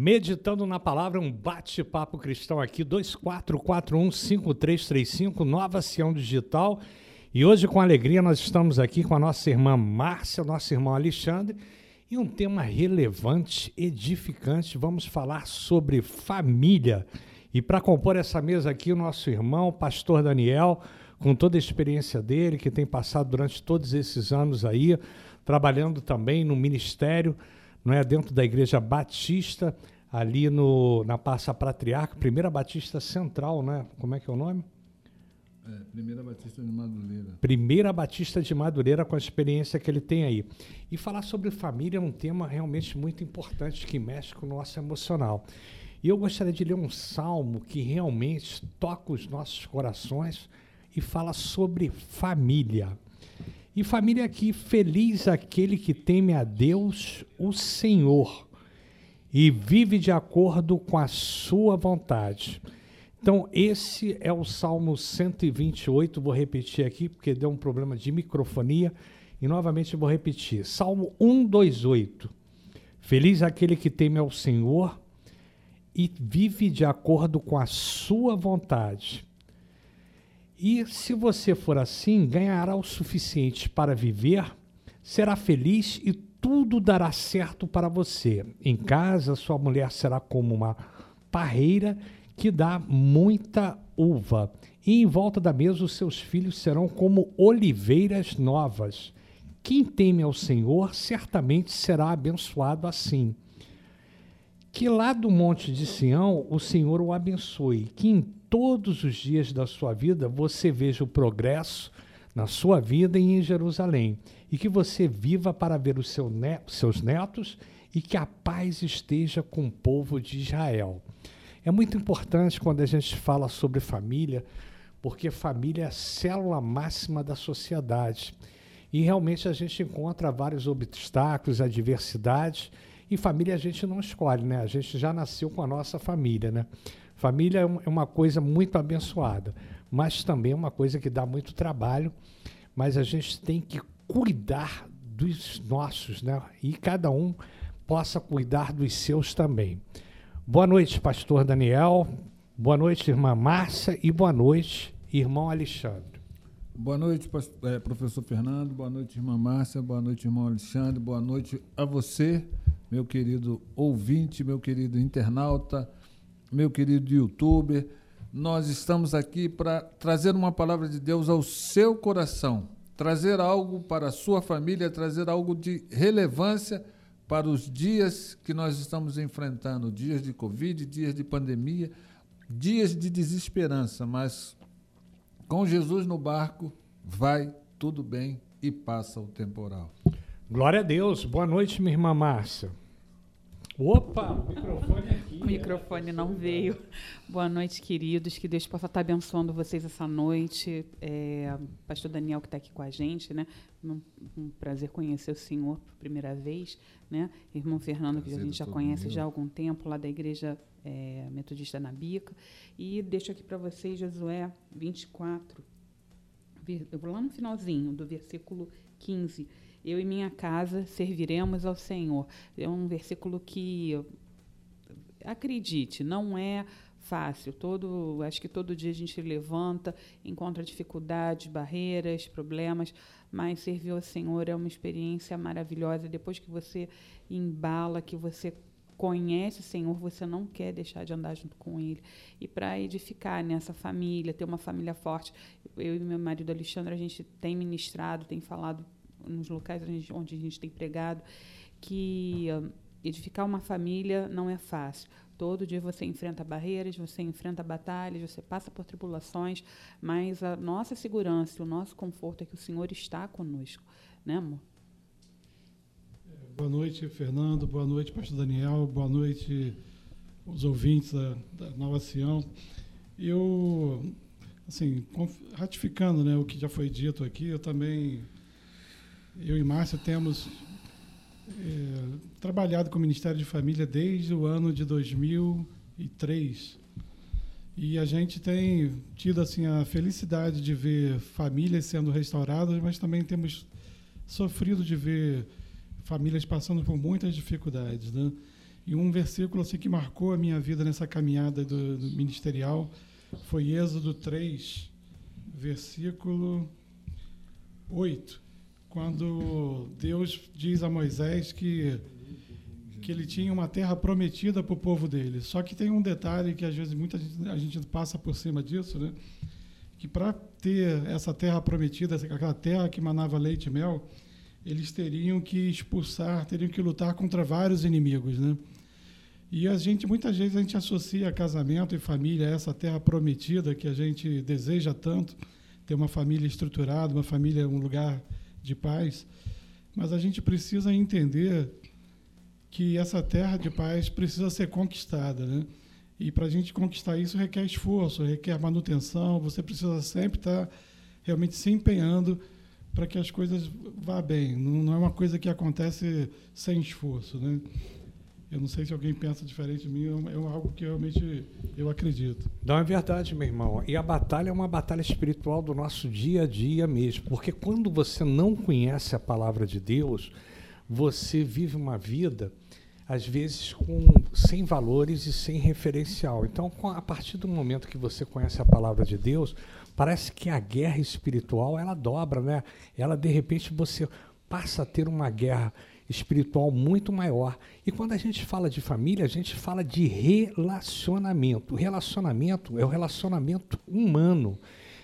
Meditando na palavra, um bate-papo cristão aqui, 2441-5335, Nova Sião Digital. E hoje, com alegria, nós estamos aqui com a nossa irmã Márcia, nosso irmão Alexandre, e um tema relevante, edificante. Vamos falar sobre família. E para compor essa mesa aqui, o nosso irmão, pastor Daniel, com toda a experiência dele, que tem passado durante todos esses anos aí, trabalhando também no ministério não é dentro da igreja batista, ali no, na Passa Patriarca, Primeira Batista Central, né? Como é que é o nome? É, Primeira Batista de Madureira. Primeira Batista de Madureira, com a experiência que ele tem aí. E falar sobre família é um tema realmente muito importante que mexe com o nosso emocional. E eu gostaria de ler um salmo que realmente toca os nossos corações e fala sobre família. E família aqui, feliz aquele que teme a Deus, o Senhor, e vive de acordo com a sua vontade. Então, esse é o Salmo 128, vou repetir aqui, porque deu um problema de microfonia, e novamente vou repetir. Salmo 128. Feliz aquele que teme ao Senhor e vive de acordo com a sua vontade. E se você for assim, ganhará o suficiente para viver, será feliz e tudo dará certo para você. Em casa, sua mulher será como uma parreira que dá muita uva. E em volta da mesa, os seus filhos serão como oliveiras novas. Quem teme ao Senhor certamente será abençoado assim. Que lá do monte de Sião o Senhor o abençoe, que em todos os dias da sua vida você veja o progresso na sua vida e em Jerusalém, e que você viva para ver os seu seus netos e que a paz esteja com o povo de Israel. É muito importante quando a gente fala sobre família, porque família é a célula máxima da sociedade. E realmente a gente encontra vários obstáculos, adversidades, e família a gente não escolhe, né? A gente já nasceu com a nossa família, né? Família é, é uma coisa muito abençoada, mas também é uma coisa que dá muito trabalho, mas a gente tem que cuidar dos nossos, né? E cada um possa cuidar dos seus também. Boa noite, pastor Daniel. Boa noite, irmã Márcia. E boa noite, irmão Alexandre. Boa noite, é, professor Fernando. Boa noite, irmã Márcia. Boa noite, irmão Alexandre. Boa noite a você, meu querido ouvinte, meu querido internauta meu querido youtuber. Nós estamos aqui para trazer uma palavra de Deus ao seu coração, trazer algo para a sua família, trazer algo de relevância para os dias que nós estamos enfrentando dias de Covid, dias de pandemia, dias de desesperança, mas com Jesus no barco, vai tudo bem e passa o temporal. Glória a Deus. Boa noite, minha irmã Márcia. Opa, o microfone aqui. O microfone não veio. Boa noite, queridos. Que Deus possa estar abençoando vocês essa noite. É, Pastor Daniel que está aqui com a gente, né? Um, um, prazer conhecer o senhor por primeira vez, né? Irmão Fernando, prazer que a gente já conhece meu. já há algum tempo, lá da Igreja é, Metodista na Bica. E deixo aqui para vocês Josué 24, eu vou lá no finalzinho do versículo 15 eu e minha casa serviremos ao Senhor. É um versículo que acredite, não é fácil. Todo, acho que todo dia a gente levanta, encontra dificuldades, barreiras, problemas, mas servir ao Senhor é uma experiência maravilhosa. Depois que você embala, que você conhece o Senhor, você não quer deixar de andar junto com Ele. E para edificar nessa família, ter uma família forte, eu e meu marido Alexandre, a gente tem ministrado, tem falado nos locais onde a gente tem pregado, que uh, edificar uma família não é fácil. Todo dia você enfrenta barreiras, você enfrenta batalhas, você passa por tribulações, mas a nossa segurança, o nosso conforto é que o Senhor está conosco, né, amor? É, boa noite, Fernando. Boa noite, Pastor Daniel. Boa noite, os ouvintes da, da Nova Sião. Eu, assim, ratificando né, o que já foi dito aqui, eu também eu e Márcia temos é, trabalhado com o Ministério de Família desde o ano de 2003. E a gente tem tido assim a felicidade de ver famílias sendo restauradas, mas também temos sofrido de ver famílias passando por muitas dificuldades, né? E um versículo assim que marcou a minha vida nessa caminhada do, do ministerial foi Êxodo 3, versículo 8, quando Deus diz a Moisés que que ele tinha uma terra prometida para o povo dele. Só que tem um detalhe que às vezes muita gente, a gente passa por cima disso, né? Que para ter essa terra prometida, aquela terra que manava leite e mel, eles teriam que expulsar, teriam que lutar contra vários inimigos, né? E a gente muitas vezes a gente associa casamento e família a essa terra prometida que a gente deseja tanto, ter uma família estruturada, uma família um lugar de paz, mas a gente precisa entender que essa terra de paz precisa ser conquistada, né? E para a gente conquistar isso requer esforço, requer manutenção. Você precisa sempre estar tá realmente se empenhando para que as coisas vá bem. Não, não, é uma coisa que acontece sem esforço, né? Eu não sei se alguém pensa diferente de mim, é, é algo que realmente eu acredito. Não é verdade, meu irmão. E a batalha é uma batalha espiritual do nosso dia a dia mesmo. Porque quando você não conhece a palavra de Deus, você vive uma vida, às vezes, com, sem valores e sem referencial. Então, a partir do momento que você conhece a palavra de Deus, parece que a guerra espiritual ela dobra, né? Ela, de repente, você passa a ter uma guerra espiritual muito maior. E quando a gente fala de família, a gente fala de relacionamento. O relacionamento é o relacionamento humano.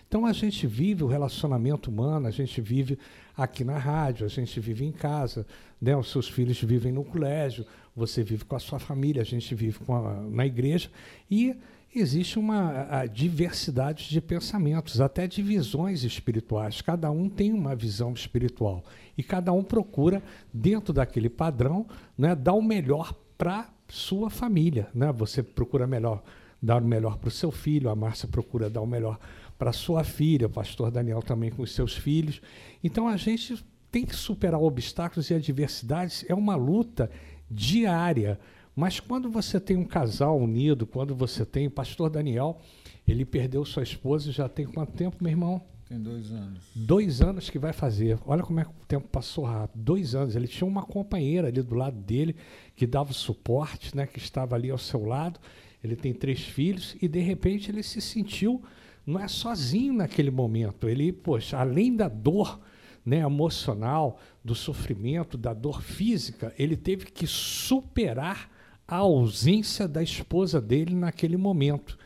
Então a gente vive o relacionamento humano, a gente vive aqui na rádio, a gente vive em casa, né? os seus filhos vivem no colégio, você vive com a sua família, a gente vive a, na igreja. E existe uma diversidade de pensamentos, até de visões espirituais. Cada um tem uma visão espiritual e cada um procura, dentro daquele padrão, né, dar o melhor para sua família. Né? Você procura melhor dar o melhor para o seu filho, a Márcia procura dar o melhor para sua filha, o pastor Daniel também com os seus filhos. Então a gente tem que superar obstáculos e adversidades, é uma luta diária mas quando você tem um casal unido, quando você tem. O pastor Daniel, ele perdeu sua esposa já tem quanto tempo, meu irmão? Tem dois anos. Dois anos que vai fazer. Olha como é que o tempo passou rápido. Dois anos. Ele tinha uma companheira ali do lado dele que dava suporte, né, que estava ali ao seu lado. Ele tem três filhos e de repente ele se sentiu não é sozinho naquele momento. Ele, poxa, além da dor né, emocional, do sofrimento, da dor física, ele teve que superar a ausência da esposa dele naquele momento.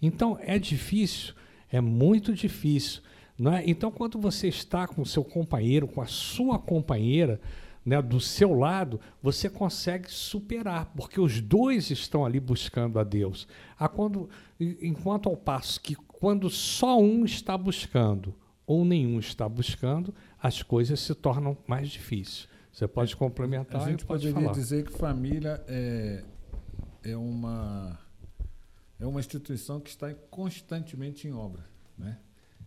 Então é difícil, é muito difícil. É? Então, quando você está com o seu companheiro, com a sua companheira, né, do seu lado, você consegue superar, porque os dois estão ali buscando a Deus. A quando, enquanto ao passo que quando só um está buscando ou nenhum está buscando, as coisas se tornam mais difíceis. Você pode é, complementar. A gente poderia falar. dizer que família é, é, uma, é uma instituição que está constantemente em obra. Né?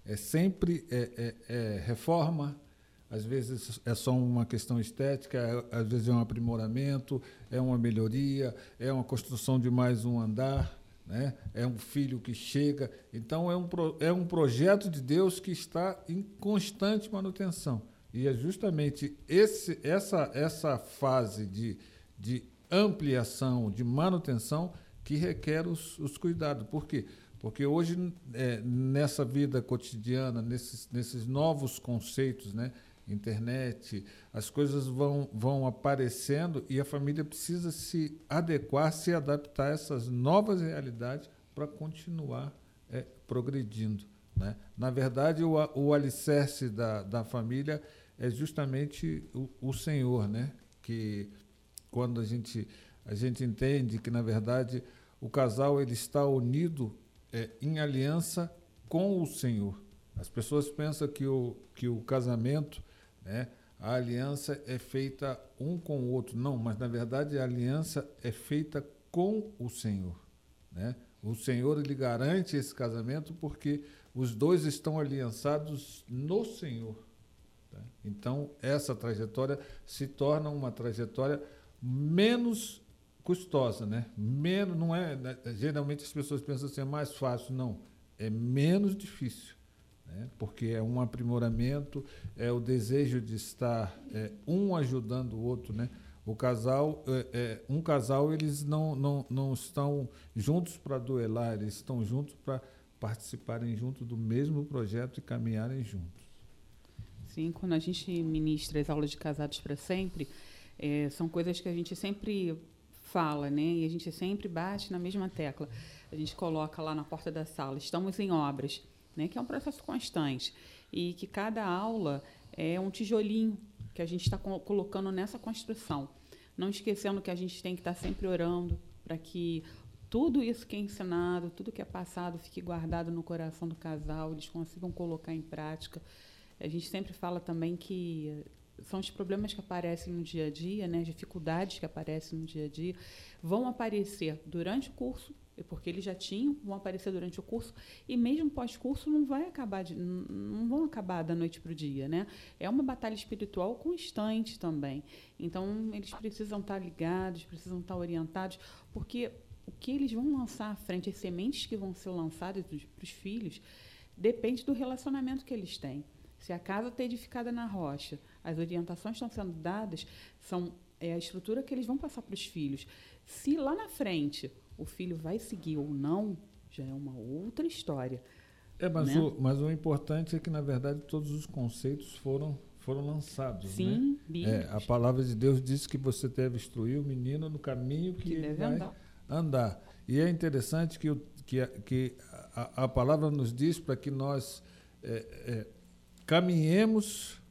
É sempre é, é, é reforma, às vezes é só uma questão estética, é, às vezes é um aprimoramento, é uma melhoria, é uma construção de mais um andar. Né? É um filho que chega. Então, é um, é um projeto de Deus que está em constante manutenção. E é justamente esse, essa, essa fase de, de ampliação, de manutenção, que requer os, os cuidados. Por quê? Porque hoje, é, nessa vida cotidiana, nesses, nesses novos conceitos, né? internet, as coisas vão, vão aparecendo e a família precisa se adequar, se adaptar a essas novas realidades para continuar é, progredindo. Né? Na verdade, o, o alicerce da, da família é justamente o, o Senhor, né? que quando a gente, a gente entende que, na verdade, o casal ele está unido é, em aliança com o Senhor. As pessoas pensam que o, que o casamento, né, a aliança é feita um com o outro. Não, mas na verdade a aliança é feita com o Senhor. Né? O Senhor ele garante esse casamento porque os dois estão aliançados no Senhor. Tá? Então, essa trajetória se torna uma trajetória menos custosa, né? Menos, não é, né? geralmente as pessoas pensam assim, é mais fácil, não, é menos difícil, né? Porque é um aprimoramento, é o desejo de estar é, um ajudando o outro, né? O casal, é, é, um casal, eles não, não, não estão juntos para duelar, eles estão juntos para participarem junto do mesmo projeto e caminharem juntos. Sim, quando a gente ministra as aulas de casados para sempre, é, são coisas que a gente sempre fala, né? E a gente sempre bate na mesma tecla. A gente coloca lá na porta da sala, estamos em obras, né? Que é um processo constante e que cada aula é um tijolinho que a gente está colocando nessa construção. Não esquecendo que a gente tem que estar sempre orando para que tudo isso que é ensinado, tudo que é passado, fique guardado no coração do casal, eles consigam colocar em prática. A gente sempre fala também que são os problemas que aparecem no dia a dia, né, as dificuldades que aparecem no dia a dia, vão aparecer durante o curso, porque eles já tinham, vão aparecer durante o curso, e mesmo pós-curso não vai acabar de, não vão acabar da noite para o dia, né? É uma batalha espiritual constante também. Então eles precisam estar ligados, precisam estar orientados, porque o que eles vão lançar à frente, as sementes que vão ser lançadas para os filhos, depende do relacionamento que eles têm. Se a casa está edificada na rocha, as orientações estão sendo dadas, são é a estrutura que eles vão passar para os filhos. Se lá na frente o filho vai seguir ou não, já é uma outra história. É, mas, né? o, mas o importante é que, na verdade, todos os conceitos foram, foram lançados. Sim, né? É, a palavra de Deus diz que você deve instruir o menino no caminho que, que ele vai andar. andar. E é interessante que, o, que, a, que a, a palavra nos diz para que nós é, é, caminhemos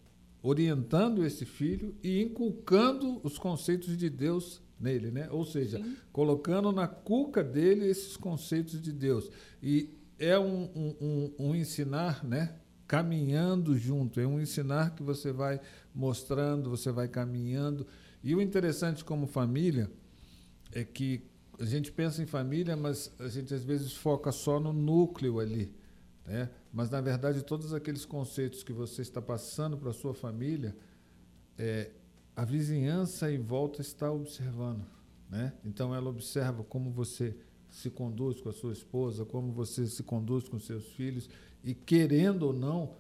orientando esse filho e inculcando os conceitos de Deus nele, né? Ou seja, Sim. colocando na cuca dele esses conceitos de Deus. E é um, um, um, um, ensinar, né? Caminhando junto, é um ensinar que você vai mostrando, você vai caminhando. E o interessante como família é que a gente pensa em família, mas a gente às vezes foca só no núcleo ali. Né? Mas, na verdade, todos aqueles conceitos que você está passando para a sua família, é, a vizinhança em volta está observando. Né? Então, ela observa como você se conduz com a sua esposa, como você se conduz com seus filhos, e querendo ou não,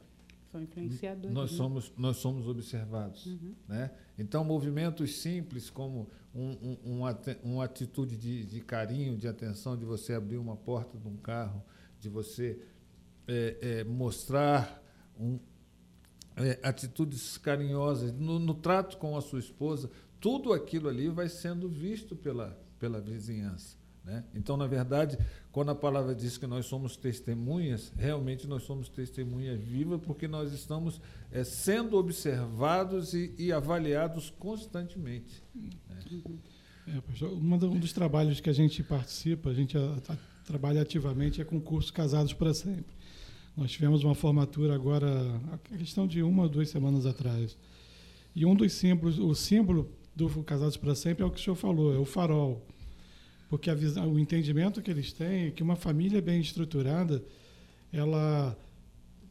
São influenciadores, nós, né? somos, nós somos observados. Uhum. Né? Então, movimentos simples como um, um, uma, uma atitude de, de carinho, de atenção, de você abrir uma porta de um carro, de você é, é, mostrar um, é, atitudes carinhosas no, no, trato com a sua esposa, tudo aquilo ali vai sendo visto pela, pela vizinhança. Né? Então, na verdade, quando a palavra diz que nós somos testemunhas, realmente nós somos testemunhas vivas, porque nós estamos é, sendo observados e, e, avaliados constantemente. Né? É, um dos trabalhos que a gente participa, a gente a, a, trabalha ativamente, é com curso Casados para Sempre. Nós tivemos uma formatura agora, a questão de uma ou duas semanas atrás. E um dos símbolos, o símbolo do Casados para Sempre é o que o senhor falou, é o farol. Porque visão, o entendimento que eles têm é que uma família bem estruturada, ela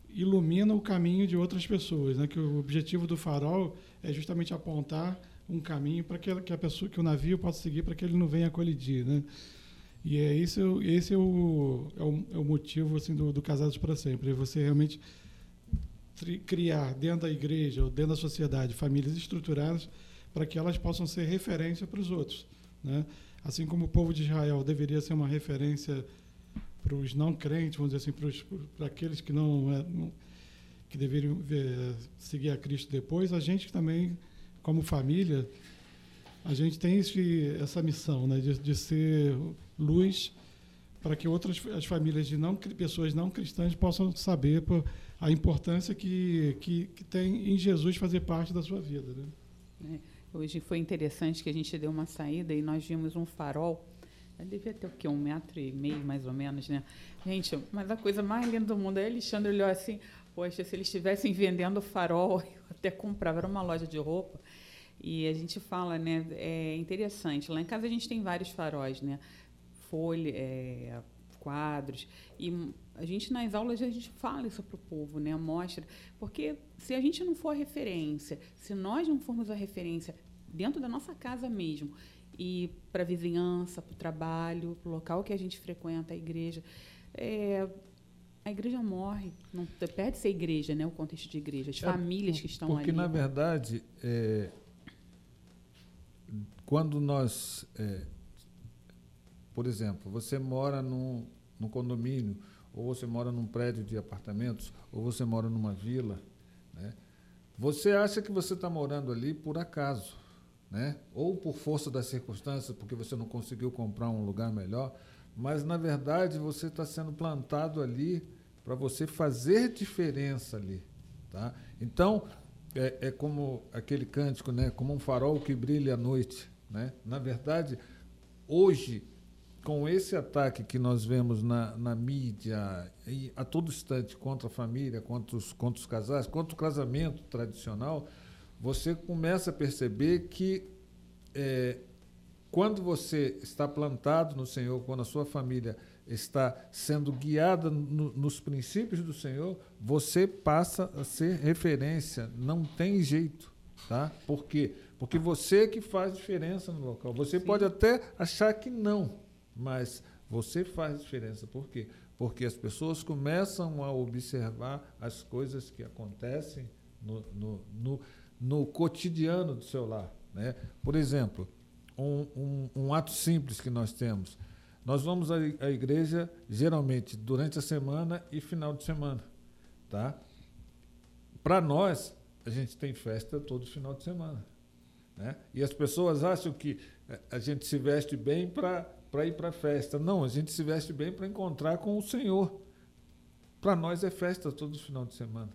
ilumina o caminho de outras pessoas, né? Que o objetivo do farol é justamente apontar um caminho para que, que a pessoa, que o navio possa seguir para que ele não venha colidir, né? E é esse, esse é, o, é, o, é o motivo assim, do, do Casados para Sempre. É você realmente criar dentro da igreja ou dentro da sociedade famílias estruturadas para que elas possam ser referência para os outros. Né? Assim como o povo de Israel deveria ser uma referência para os não crentes, vamos dizer assim, para, aqueles que não, é, não que deveriam ver, seguir a Cristo depois, a gente também, como família, a gente tem esse, essa missão né, de, de ser luz para que outras as famílias de não pessoas não cristãs possam saber a importância que, que, que, tem em Jesus fazer parte da sua vida. Né? É, hoje foi interessante que a gente deu uma saída e nós vimos um farol. Devia ter o quê? Um metro e meio, mais ou menos, né? Gente, mas a coisa mais linda do mundo. Aí Alexandre olhou assim, poxa, se eles estivessem vendendo farol, eu até comprava. Era uma loja de roupa. E a gente fala, né? É interessante. Lá em casa a gente tem vários faróis, né? Folha, é, quadros. E a gente, nas aulas, a gente fala isso para o povo, né? mostra. Porque se a gente não for a referência, se nós não formos a referência dentro da nossa casa mesmo, e para a vizinhança, para o trabalho, para o local que a gente frequenta, a igreja, é, a igreja morre. Não perde-se a igreja, né? o contexto de igreja, as é, famílias que estão porque, ali. Porque, na verdade, é, quando nós, é, por exemplo, você mora num, num condomínio, ou você mora num prédio de apartamentos, ou você mora numa vila, né? você acha que você está morando ali por acaso, né? ou por força das circunstâncias, porque você não conseguiu comprar um lugar melhor, mas na verdade você está sendo plantado ali para você fazer diferença ali. Tá? Então, é, é, como aquele cântico, né? como um farol que brilha à noite. Né? Na verdade, hoje, com esse ataque que nós vemos na, na mídia e a todo instante contra a família, contra os, contra os casais, contra o casamento tradicional, você começa a perceber que é, quando você está plantado no Senhor, quando a sua família está sendo guiada no, nos princípios do Senhor, você passa a ser referência. Não tem jeito, tá? Por quê? Porque você que faz diferença no local. Você Sim. pode até achar que não, mas você faz diferença. Por quê? Porque as pessoas começam a observar as coisas que acontecem no, no, no, no cotidiano do seu lar. Né? Por exemplo, um, um, um ato simples que nós temos nós vamos à igreja geralmente durante a semana e final de semana, tá? Para nós, a gente tem festa todo final de semana, né? E as pessoas acham que eh, a gente se veste bem para para ir para a festa. Não, a gente se veste bem para encontrar com o Senhor. Para nós é festa todo final de semana.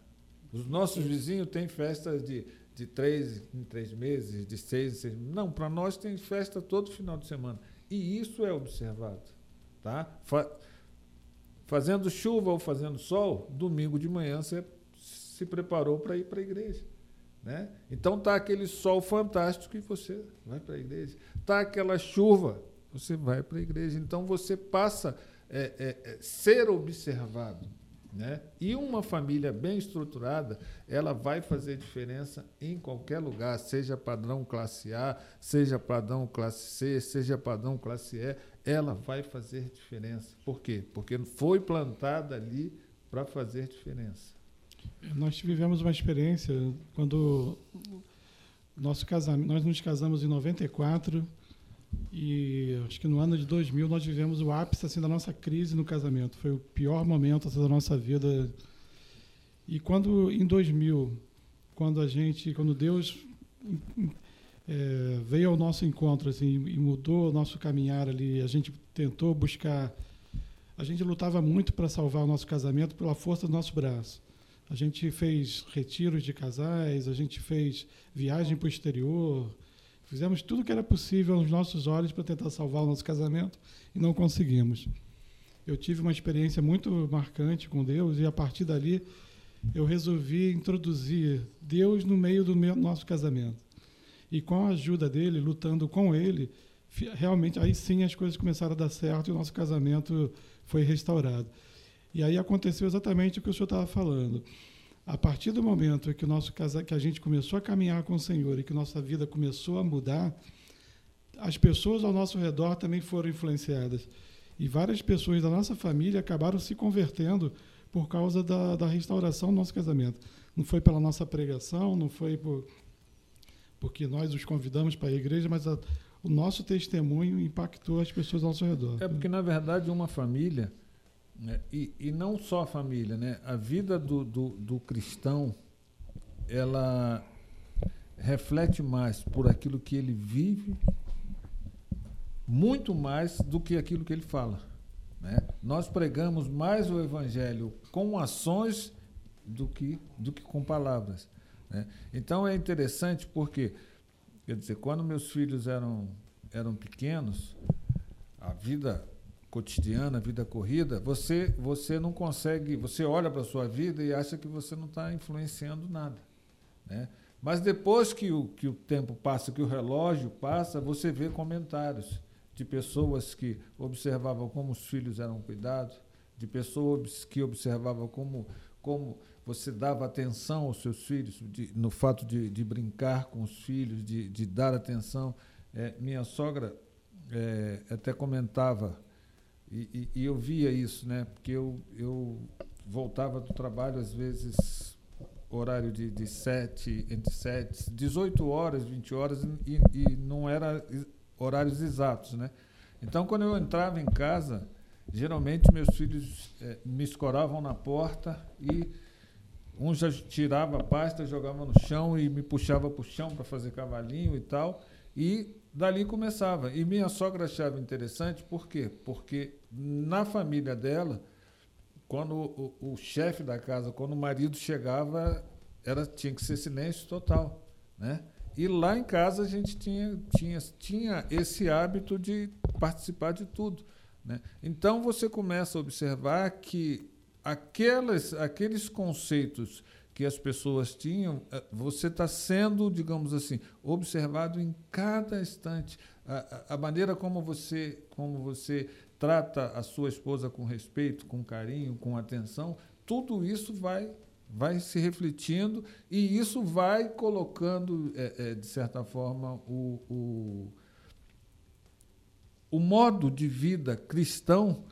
Os nossos vizinhos têm festas de, de três em três meses, de seis em seis meses. Não, para nós tem festa todo final de semana. E isso é observado. Tá? Fa fazendo chuva ou fazendo sol, domingo de manhã você se preparou para ir para a igreja. Né? Então tá aquele sol fantástico e você vai para a igreja. Tá aquela chuva, você vai para a igreja. Então você passa a é, é, é, ser observado. Né? E uma família bem estruturada, ela vai fazer diferença em qualquer lugar, seja padrão classe A, seja padrão classe C, seja padrão classe E, ela vai fazer diferença. Por quê? Porque foi plantada ali para fazer diferença. Nós vivemos uma experiência quando nosso casamento, nós nos casamos em 94 e acho que no ano de 2000 nós vivemos o ápice assim, da nossa crise no casamento. Foi o pior momento assim, da nossa vida. E quando, em 2000, quando a gente, quando Deus é, veio ao nosso encontro assim, e mudou o nosso caminhar ali, a gente tentou buscar. A gente lutava muito para salvar o nosso casamento pela força do nosso braço. A gente fez retiros de casais, a gente fez viagem para o exterior, Fizemos tudo que era possível aos nossos olhos para tentar salvar o nosso casamento e não conseguimos. Eu tive uma experiência muito marcante com Deus e a partir dali eu resolvi introduzir Deus no meio do meu, nosso casamento. E com a ajuda dele, lutando com ele, realmente aí sim as coisas começaram a dar certo e o nosso casamento foi restaurado. E aí aconteceu exatamente o que o senhor estava falando. A partir do momento que o nosso casa, que a gente começou a caminhar com o Senhor e que nossa vida começou a mudar, as pessoas ao nosso redor também foram influenciadas. E várias pessoas da nossa família acabaram se convertendo por causa da, da restauração do nosso casamento. Não foi pela nossa pregação, não foi por, porque nós os convidamos para a igreja, mas a, o nosso testemunho impactou as pessoas ao nosso redor. É porque, na verdade, uma família né? E, e não só a família, né? A vida do, do, do cristão, ela reflete mais por aquilo que ele vive, muito mais do que aquilo que ele fala. Né? Nós pregamos mais o evangelho com ações do que, do que com palavras. Né? Então é interessante porque, quer dizer, quando meus filhos eram, eram pequenos, a vida cotidiana, vida corrida, você você não consegue, você olha para a sua vida e acha que você não está influenciando nada, né? Mas depois que o, que o tempo passa, que o relógio passa, você vê comentários de pessoas que observavam como os filhos eram cuidados, de pessoas que observavam como, como você dava atenção aos seus filhos, de, no fato de, de, brincar com os filhos, de, de dar atenção. É, minha sogra é, até comentava e, e, eu via isso, né? Porque eu, eu voltava do trabalho, às vezes, horário de, de 7, entre 7, 18 horas, 20 horas, e, e não era horários exatos, né? Então, quando eu entrava em casa, geralmente meus filhos eh, me escoravam na porta e um já tirava a pasta, jogava no chão e me puxava para o chão para fazer cavalinho e tal. E dali começava. E minha sogra achava interessante, por quê? Porque na família dela, quando o, o chefe da casa, quando o marido chegava, era, tinha que ser silêncio total. Né? E lá em casa a gente tinha, tinha, tinha esse hábito de participar de tudo. Né? Então você começa a observar que aquelas, aqueles conceitos que as pessoas tinham, eh, você está sendo, digamos assim, observado em cada instante. A, a, maneira como você, como você trata a sua esposa com respeito, com carinho, com atenção, tudo isso vai vai se refletindo e isso vai colocando, é, é, de certa forma, o, o, o, modo de vida cristão,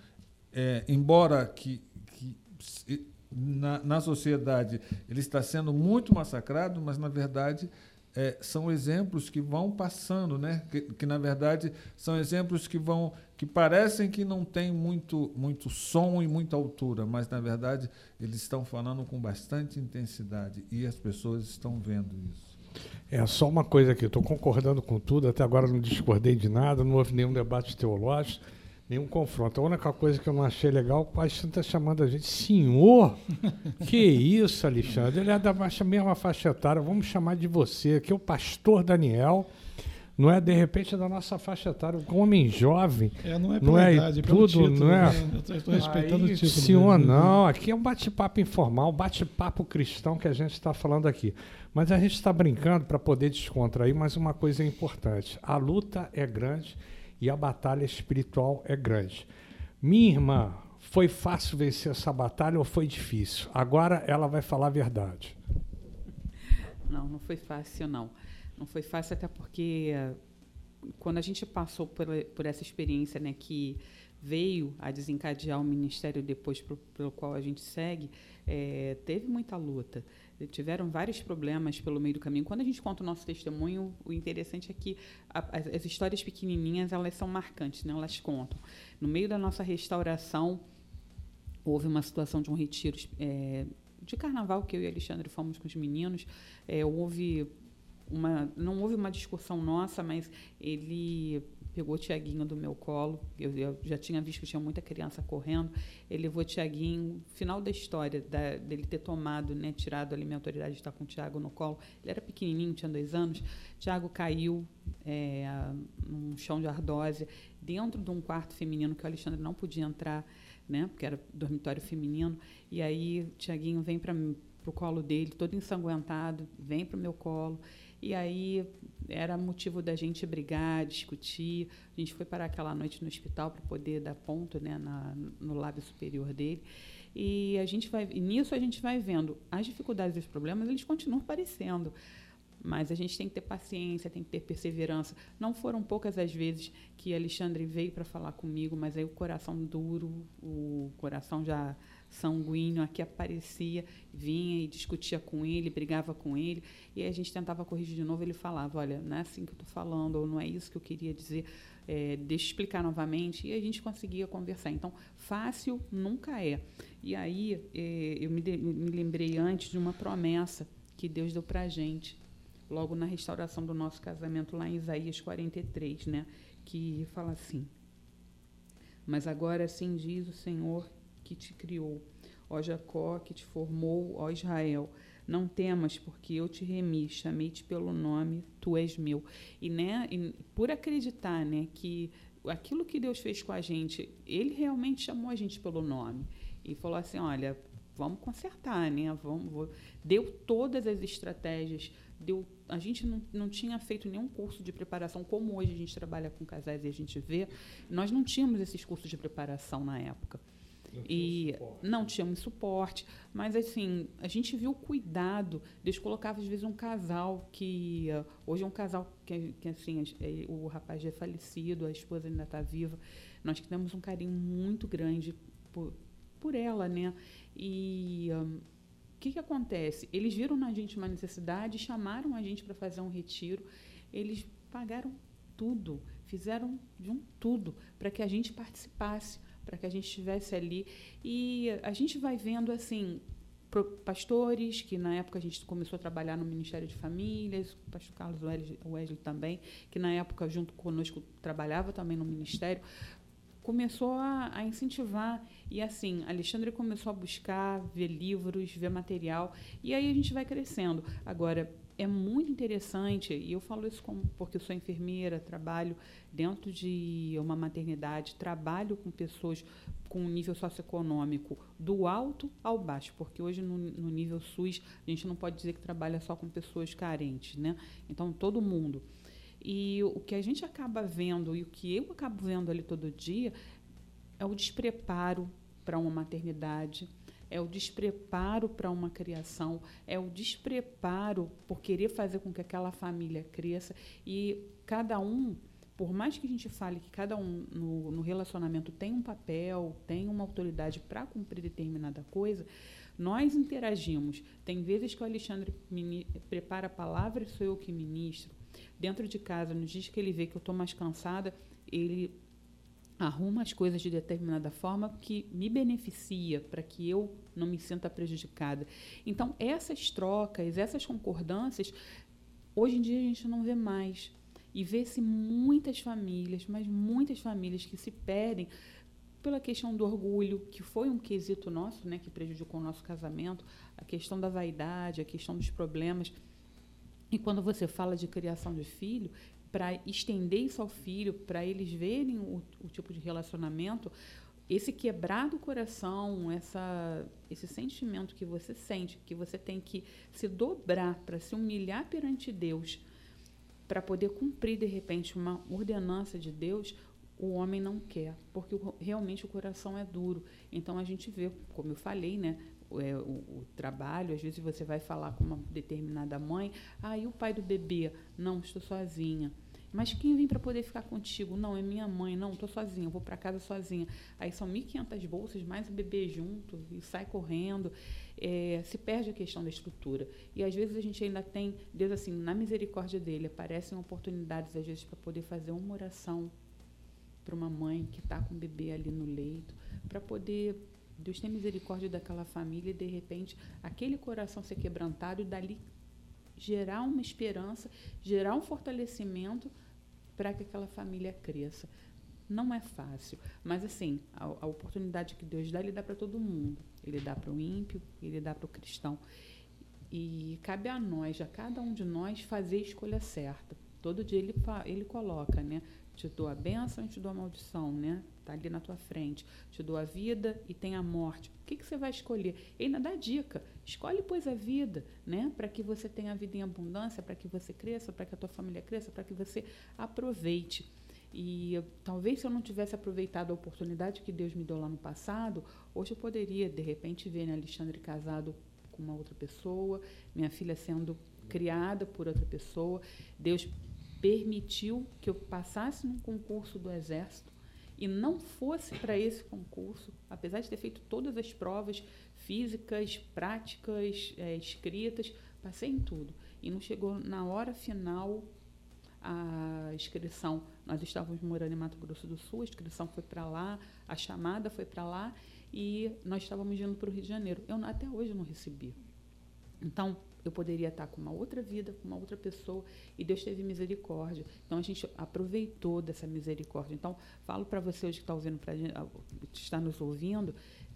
é, embora que, que na, na sociedade ele está sendo muito massacrado, mas, na verdade, é, são exemplos que vão passando, né? Que, que, na verdade são exemplos que vão que parecem que não têm muito muito som e muita altura, mas na verdade eles estão falando com bastante intensidade e as pessoas estão vendo isso. É só uma coisa aqui, estou concordando com tudo, até agora não discordei de nada, não houve nenhum debate teológico nenhum confronto. A única coisa que eu não achei legal, o pai está chamando a gente senhor. que isso, Alexandre? Ele é da mesma faixa etária, vamos chamar de você, que é o pastor Daniel. Não é, de repente, é da nossa faixa etária, um homem jovem. É, não é pela não é idade, tudo, título, não é? Né? Eu estou respeitando Aí, o título. Senhor, né? não. Aqui é um bate-papo informal, um bate-papo cristão que a gente está falando aqui. Mas a gente está brincando para poder descontrair, mas uma coisa é importante. A luta é grande e a batalha espiritual é grande. Minha irmã, foi fácil vencer essa batalha ou foi difícil? Agora ela vai falar a verdade. Não, não foi fácil, não. Não foi fácil até porque eh, quando a gente passou por, por essa experiência, né, que veio a desencadear o ministério depois pro, pelo qual a gente segue, é, teve muita luta tiveram vários problemas pelo meio do caminho. Quando a gente conta o nosso testemunho, o interessante é que a, as, as, histórias pequenininhas elas são marcantes, né? elas contam. No meio da nossa restauração, houve uma situação de um retiro é, de carnaval que eu e Alexandre fomos com os meninos. É, houve uma, não houve uma discussão nossa, mas ele pegou o Tiaguinho do meu colo. Eu, eu, já tinha visto que tinha muita criança correndo. Ele levou o Tiaguinho. Final da história da, dele ter tomado, né, tirado ali minha de estar com o Tiago no colo. Ele era pequenininho, tinha dois anos. Tiago caiu é, num chão de ardósia dentro de um quarto feminino que o Alexandre não podia entrar, né, porque era dormitório feminino. E aí o Tiaguinho vem para o colo dele, todo ensanguentado, vem para o meu colo. E aí era motivo da gente brigar, discutir. A gente foi parar aquela noite no hospital para poder dar ponto né, na, no lábio superior dele. E a gente vai, nisso a gente vai vendo as dificuldades e os problemas, eles continuam aparecendo. Mas a gente tem que ter paciência, tem que ter perseverança. Não foram poucas as vezes que Alexandre veio para falar comigo, mas aí o coração duro, o coração já sanguíneo aqui aparecia, vinha e discutia com ele, brigava com ele, e a gente tentava corrigir de novo. Ele falava: Olha, não é assim que eu estou falando, ou não é isso que eu queria dizer, é, deixa eu explicar novamente, e a gente conseguia conversar. Então, fácil nunca é. E aí, é, eu me, de, me lembrei antes de uma promessa que Deus deu para a gente, logo na restauração do nosso casamento, lá em Isaías 43, né, que fala assim. Mas agora assim diz o Senhor que te criou, ó Jacó, que te formou, ó Israel. Não temas, porque eu te remi, chamei-te pelo nome, tu és meu. E, né, e por acreditar né, que aquilo que Deus fez com a gente, Ele realmente chamou a gente pelo nome. E falou assim: olha, vamos consertar, né? Vamos, deu todas as estratégias, deu. A gente não, não tinha feito nenhum curso de preparação, como hoje a gente trabalha com casais e a gente vê. Nós não tínhamos esses cursos de preparação na época. Não e suporte. não tínhamos suporte, mas assim, a gente viu o cuidado. Deus colocava às vezes um casal que uh, hoje é um casal que, que assim, é, o rapaz já é falecido, a esposa ainda está viva. Nós temos um carinho muito grande por, por ela, né? E um, que, que acontece? Eles viram na gente uma necessidade, chamaram a gente para fazer um retiro, eles pagaram tudo, fizeram de um tudo para que a gente participasse, para que a gente estivesse ali. E a gente vai vendo assim pastores, que na época a gente começou a trabalhar no Ministério de Famílias, o pastor Carlos Wesley, também, que na época, junto conosco, trabalhava também no Ministério, começou a, a, incentivar. E assim, Alexandre começou a buscar, ver livros, ver material, e aí a gente vai crescendo. Agora, é muito interessante, e eu falo isso como, porque eu sou enfermeira, trabalho dentro de uma maternidade, trabalho com pessoas com nível socioeconômico do alto ao baixo, porque hoje no, no nível SUS a gente não pode dizer que trabalha só com pessoas carentes, né? Então, todo mundo. E o que a gente acaba vendo, e o que eu acabo vendo ali todo dia, é o despreparo para uma maternidade, é o despreparo para uma criação, é o despreparo por querer fazer com que aquela família cresça. E cada um, por mais que a gente fale que cada um no, no relacionamento tem um papel, tem uma autoridade para cumprir determinada coisa, nós interagimos. Tem vezes que o Alexandre prepara a palavra e sou eu que ministro dentro de casa, nos dias que ele vê que eu estou mais cansada, ele arruma as coisas de determinada forma que me beneficia para que eu não me sinta prejudicada. Então, essas trocas, essas concordâncias, hoje em dia a gente não vê mais. E vê-se muitas famílias, mas muitas famílias que se perdem pela questão do orgulho, que foi um quesito nosso, né, que prejudicou o nosso casamento, a questão da vaidade, a questão dos problemas e quando você fala de criação de filho, para estender isso ao filho, para eles verem o, o, tipo de relacionamento, esse quebrar do coração, essa, esse sentimento que você sente, que você tem que se dobrar para se humilhar perante Deus, para poder cumprir de repente uma ordenança de Deus, o homem não quer, porque o, realmente o coração é duro. Então a gente vê, como eu falei, né, é, o, o, trabalho, às vezes você vai falar com uma determinada mãe, ah, e o pai do bebê? Não, estou sozinha. Mas quem vem para poder ficar contigo? Não, é minha mãe. Não, estou sozinha, vou para casa sozinha. Aí são 1.500 bolsas, mais o bebê junto, e sai correndo. É, se perde a questão da estrutura. E às vezes a gente ainda tem, Deus assim, na misericórdia dele, aparecem oportunidades, às vezes, para poder fazer uma oração para uma mãe que está com o bebê ali no leito, para poder Deus tem misericórdia daquela família e, de repente, aquele coração ser quebrantado e dali gerar uma esperança, gerar um fortalecimento para que aquela família cresça. Não é fácil, mas assim, a, a oportunidade que Deus dá, Ele dá para todo mundo. Ele dá para o ímpio, Ele dá para o cristão. E cabe a nós, a cada um de nós, fazer a escolha certa. Todo dia ele, ele coloca, né? Te dou a bênção e te dou a maldição, né? Está ali na tua frente. Te dou a vida e tem a morte. O que, que você vai escolher? E ainda dá dica. Escolhe, pois, a vida, né? Para que você tenha a vida em abundância, para que você cresça, para que a tua família cresça, para que você aproveite. E talvez se eu não tivesse aproveitado a oportunidade que Deus me deu lá no passado, hoje eu poderia, de repente, ver né, Alexandre casado com uma outra pessoa, minha filha sendo criada por outra pessoa. Deus permitiu que eu passasse num concurso do Exército e não fosse para esse concurso, apesar de ter feito todas as provas físicas, práticas, é, escritas, passei em tudo. E não chegou na hora final a inscrição. Nós estávamos morando em Mato Grosso do Sul, a inscrição foi para lá, a chamada foi para lá e nós estávamos indo para o Rio de Janeiro. Eu até hoje não recebi. Então, eu poderia estar com uma outra vida, com uma outra pessoa, e Deus teve misericórdia. Então a gente aproveitou dessa misericórdia. Então, falo para você hoje que está ouvindo, pra, está nos ouvindo,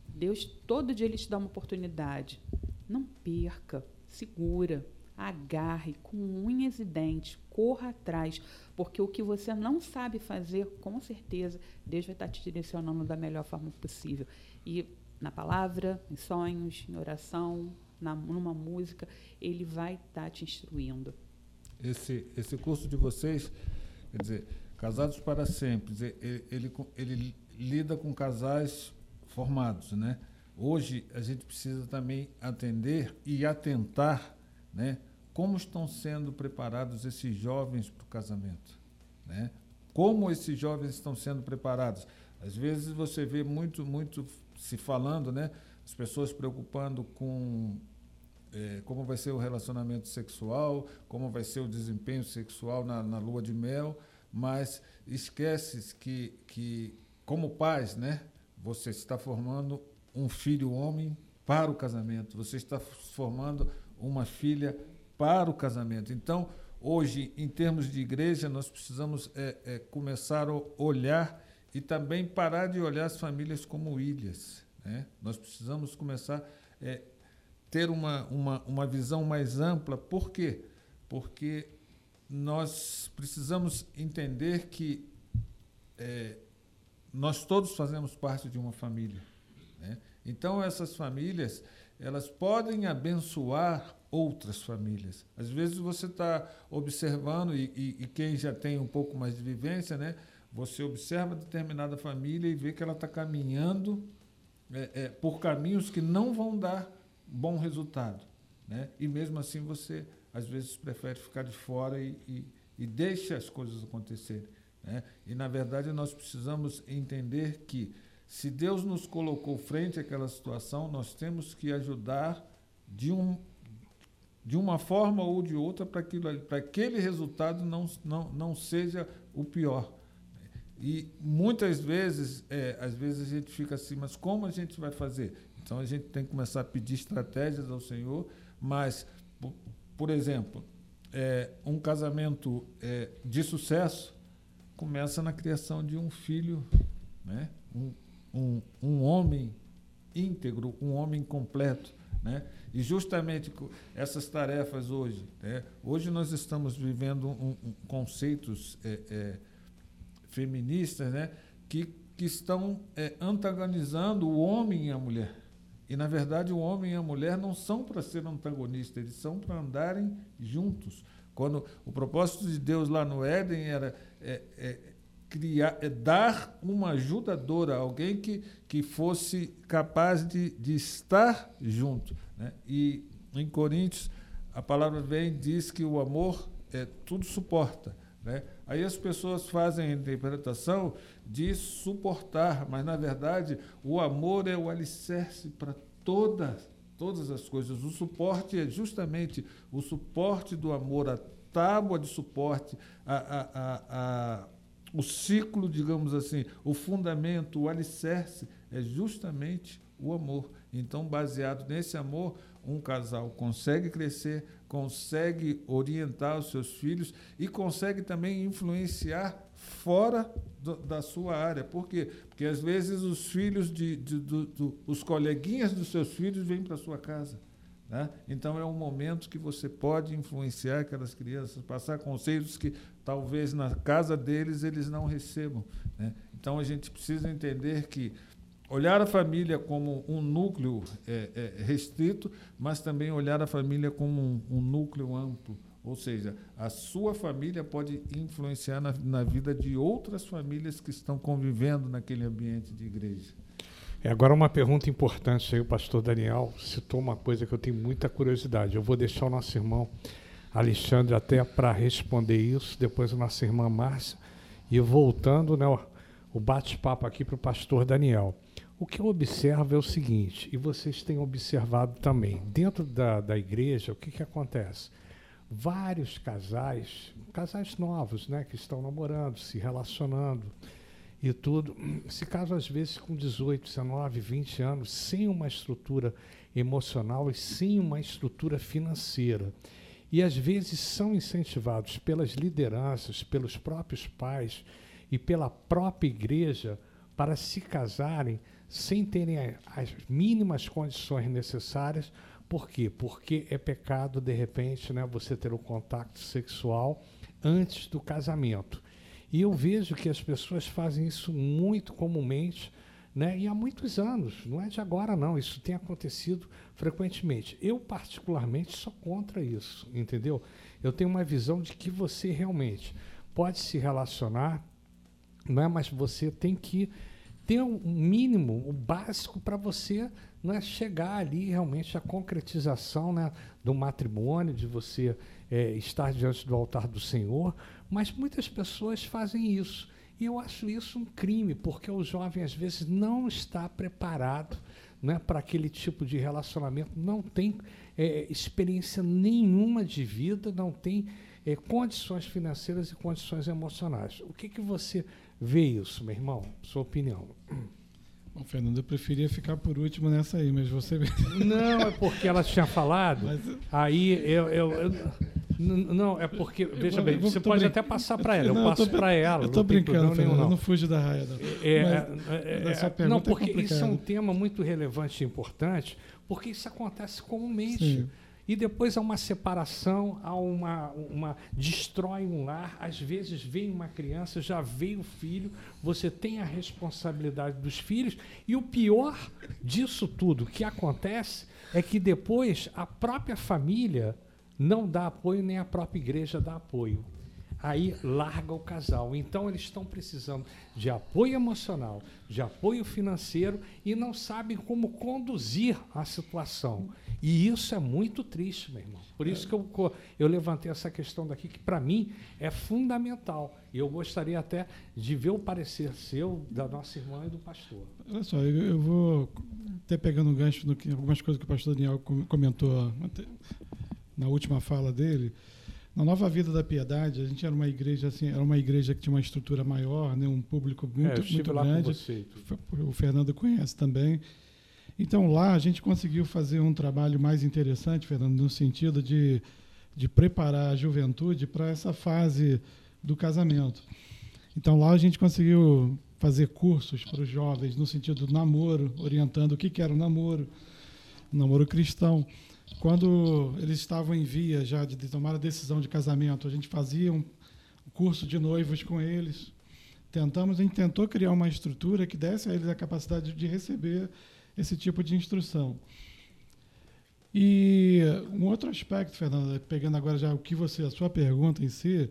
Deus todo dia ele te dá uma oportunidade. Não perca, segura, agarre com unhas e dentes, corra atrás, porque o que você não sabe fazer, com certeza, Deus vai estar te direcionando da melhor forma possível. E na palavra, em sonhos, em oração, na, numa música, ele vai estar tá te instruindo. Esse, esse curso de vocês, quer dizer, Casados para Sempre, ele, ele, ele lida com casais formados, né? Hoje a gente precisa também atender e atentar, né? Como estão sendo preparados esses jovens para o casamento, né? Como esses jovens estão sendo preparados? Às vezes você vê muito, muito se falando, né? As pessoas preocupando com é, como vai ser o relacionamento sexual, como vai ser o desempenho sexual na, na lua de mel, mas esquece que, que, como pais, né, você está formando um filho homem para o casamento, você está formando uma filha para o casamento. Então, hoje, em termos de igreja, nós precisamos é, é, começar a olhar e também parar de olhar as famílias como ilhas. Né? Nós precisamos começar a é, ter uma, uma, uma visão mais ampla. Por quê? Porque nós precisamos entender que é, nós todos fazemos parte de uma família. Né? Então, essas famílias elas podem abençoar outras famílias. Às vezes você está observando, e, e, e, quem já tem um pouco mais de vivência, né? você observa determinada família e vê que ela está caminhando é, é, por caminhos que não vão dar bom resultado. Né? E mesmo assim você, às vezes, prefere ficar de fora e, e, e deixa as coisas acontecerem. Né? E, na verdade, nós precisamos entender que, se Deus nos colocou frente àquela situação, nós temos que ajudar de, um, de uma forma ou de outra para que aquele resultado não, não, não seja o pior. E muitas vezes, é, às vezes a gente fica assim, mas como a gente vai fazer? Então a gente tem que começar a pedir estratégias ao Senhor, mas, por, exemplo, é, um casamento é, de sucesso começa na criação de um filho, né? um, um, um homem íntegro, um homem completo. Né? E justamente essas tarefas hoje, né? hoje nós estamos vivendo um, um conceitos é, é, feministas né? que, que estão é, antagonizando o homem e a mulher. E, na verdade, o homem e a mulher não são para ser antagonistas, eles são para andarem juntos. Quando o propósito de Deus lá no Éden era é, é, criar, é dar uma ajudadora, alguém que, que fosse capaz de, de estar junto. Né? E em Coríntios, a palavra vem diz que o amor é, tudo suporta. Né? Aí as pessoas fazem a interpretação de suportar, mas na verdade o amor é o alicerce para todas, todas as coisas. O suporte é justamente o suporte do amor, a tábua de suporte, a, a, a, o ciclo, digamos assim, o fundamento, o alicerce é justamente o amor. Então, baseado nesse amor, um casal consegue crescer, consegue orientar os seus filhos e consegue também influenciar fora do, da sua área. Por quê? Porque às vezes os filhos de, de os coleguinhas dos seus filhos vêm para sua casa. Né? Então é um momento que você pode influenciar aquelas crianças, passar conceitos que talvez na casa deles eles não recebam. Né? Então a gente precisa entender que olhar a família como um núcleo é, é, restrito, mas também olhar a família como um, um, núcleo amplo. Ou seja, a sua família pode influenciar na, na vida de outras famílias que estão convivendo naquele ambiente de igreja. É, agora uma pergunta importante aí, o pastor Daniel citou uma coisa que eu tenho muita curiosidade. Eu vou deixar o nosso irmão Alexandre até para responder isso, depois a nossa irmã Márcia, e voltando né, o bate-papo aqui para o pastor Daniel. O que eu observo é o seguinte, e vocês têm observado também, dentro da, da igreja, o que, que acontece? Vários casais, casais novos, né, que estão namorando, se relacionando e tudo, se casam às vezes com 18, 19, 20 anos, sem uma estrutura emocional e sem uma estrutura financeira. E às vezes são incentivados pelas lideranças, pelos próprios pais e pela própria igreja para se casarem sem terem as mínimas condições necessárias. Por quê? Porque é pecado, de repente, né, você ter o contato sexual antes do casamento. E eu vejo que as pessoas fazem isso muito comumente, né? E há muitos anos, não é de agora não, isso tem acontecido frequentemente. Eu particularmente sou contra isso, entendeu? Eu tenho uma visão de que você realmente pode se relacionar, não é? Mas você tem que ter um mínimo, o básico para você não é chegar ali realmente à concretização né, do matrimônio, de você é, estar diante do altar do Senhor, mas muitas pessoas fazem isso. E eu acho isso um crime, porque o jovem às vezes não está preparado né, para aquele tipo de relacionamento, não tem é, experiência nenhuma de vida, não tem é, condições financeiras e condições emocionais. O que, que você vê isso, meu irmão? Sua opinião. Bom, Fernando, eu preferia ficar por último nessa aí, mas você. Não, é porque ela tinha falado. Mas... Aí eu, eu, eu não, é porque, veja bem, você pode brin... até passar para ela, eu não, passo para ela. Eu estou brincando, Fernando, não. eu não fujo da raia. Não, é, é, é, não porque é isso é um tema muito relevante e importante, porque isso acontece comumente. Sim. E depois há uma separação, há uma, uma. destrói um lar. Às vezes vem uma criança, já veio o filho, você tem a responsabilidade dos filhos. E o pior disso tudo que acontece é que depois a própria família não dá apoio, nem a própria igreja dá apoio. Aí larga o casal. Então eles estão precisando de apoio emocional, de apoio financeiro e não sabem como conduzir a situação. E isso é muito triste, meu irmão. Por isso que eu, eu levantei essa questão daqui, que para mim é fundamental. E eu gostaria até de ver o parecer seu, da nossa irmã e do pastor. Olha só, eu, eu vou até pegando um gancho no que algumas coisas que o pastor Daniel comentou na última fala dele. Na Nova Vida da Piedade, a gente era uma igreja assim, era uma igreja que tinha uma estrutura maior, né, um público muito, é, muito grande. Você, o Fernando conhece também. Então lá a gente conseguiu fazer um trabalho mais interessante, Fernando, no sentido de, de preparar a juventude para essa fase do casamento. Então lá a gente conseguiu fazer cursos para os jovens no sentido do namoro, orientando o que, que era o namoro, namoro cristão. Quando eles estavam em via já de, tomar a decisão de casamento, a gente fazia um curso de noivos com eles. Tentamos, a gente tentou criar uma estrutura que desse a eles a capacidade de receber esse tipo de instrução. E um outro aspecto, Fernanda, pegando agora já o que você, a sua pergunta em si,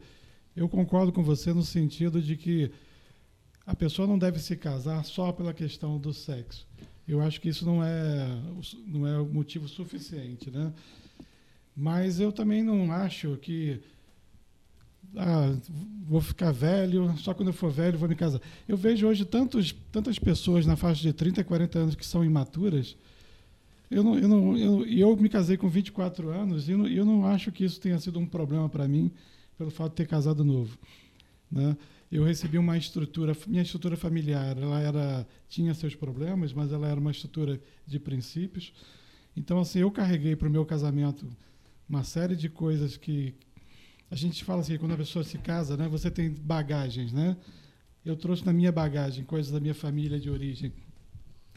eu concordo com você no sentido de que a pessoa não deve se casar só pela questão do sexo. Eu acho que isso não é não é motivo suficiente, né? Mas eu também não acho que ah, vou ficar velho, só quando eu for velho vou me casar. Eu vejo hoje tantos, tantas pessoas na faixa de 30, 40 anos que são imaturas. Eu, não, eu, não, eu, eu me casei com 24 anos e eu, eu não acho que isso tenha sido um problema para mim pelo fato de ter casado novo. Né? Eu recebi uma estrutura, minha estrutura familiar, ela era tinha seus problemas, mas ela era uma estrutura de princípios. Então, assim, eu carreguei para o meu casamento uma série de coisas que a gente fala assim, quando a pessoa se casa, né, você tem bagagens, né? Eu trouxe na minha bagagem coisas da minha família de origem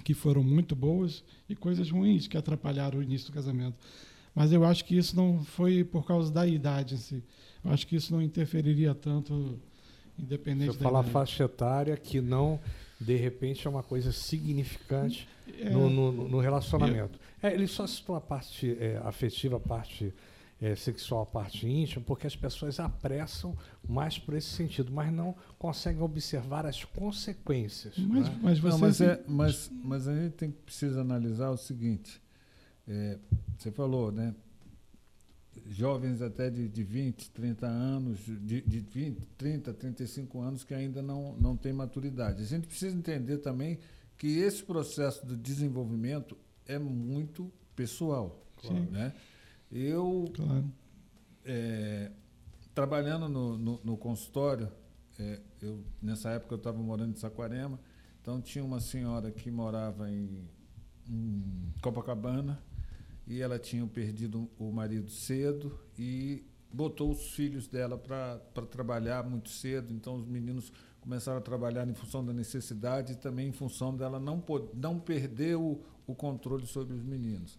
que foram muito boas e coisas ruins que atrapalharam o início do casamento. Mas eu acho que isso não foi por causa da idade em si. Eu acho que isso não interferiria tanto, independente Você da fala faixa etária que não, de repente, é uma coisa significante é, no, no, no, relacionamento. É, ele só citou a parte é, afetiva, a parte é, sexual, a parte íntima, porque as pessoas apressam mais por esse sentido, mas não conseguem observar as consequências. Mas, né? mas, não, mas, é, mas, mas, a gente tem, precisa analisar o seguinte: é, você falou, né? Jovens até de, de 20, 30 anos, de, de 20, 30, 35 anos que ainda não, não têm maturidade. A gente precisa entender também que esse processo de desenvolvimento é muito pessoal. Claro, né? Eu, claro. é, trabalhando no, no, no consultório, é, eu, nessa época eu estava morando em Saquarema, então tinha uma senhora que morava em, em Copacabana e ela tinha perdido o marido cedo e botou os filhos dela para trabalhar muito cedo, então os meninos começaram a trabalhar em função da necessidade e também em função dela não, não perder o, o controle sobre os meninos.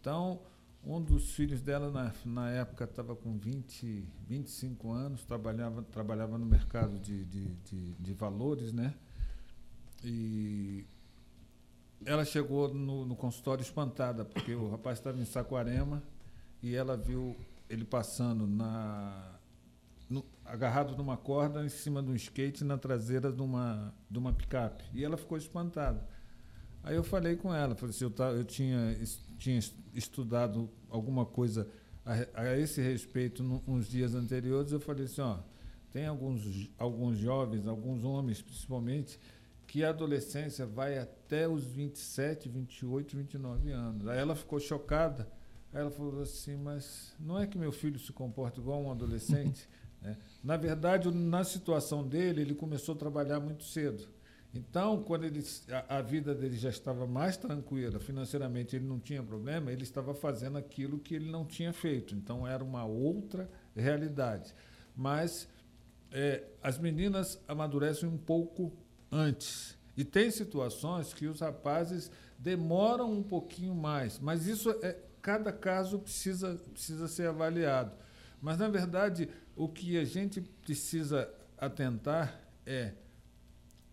Então, um dos filhos dela, na, na época, estava com 20, 25 anos, trabalhava, trabalhava no mercado de, de, de, de valores, né? E ela chegou no, no, consultório espantada, porque o rapaz estava em Saquarema e ela viu ele passando na, no, agarrado numa corda em cima de um skate na traseira de uma, de uma picape. E ela ficou espantada. Aí eu falei com ela, falei assim, eu, tá, eu tinha, tinha estudado alguma coisa a, a esse respeito nos dias anteriores, eu falei assim, ó, tem alguns, alguns jovens, alguns homens principalmente, que a adolescência vai até os 27, 28, 29 anos. Aí ela ficou chocada. Aí ela falou assim: Mas não é que meu filho se comporta igual um adolescente? né? Na verdade, na situação dele, ele começou a trabalhar muito cedo. Então, quando ele, a, a, vida dele já estava mais tranquila, financeiramente ele não tinha problema, ele estava fazendo aquilo que ele não tinha feito. Então, era uma outra realidade. Mas é, as meninas amadurecem um pouco antes. E tem situações que os rapazes demoram um pouquinho mais, mas isso é cada caso precisa, precisa ser avaliado. Mas na verdade, o que a gente precisa atentar é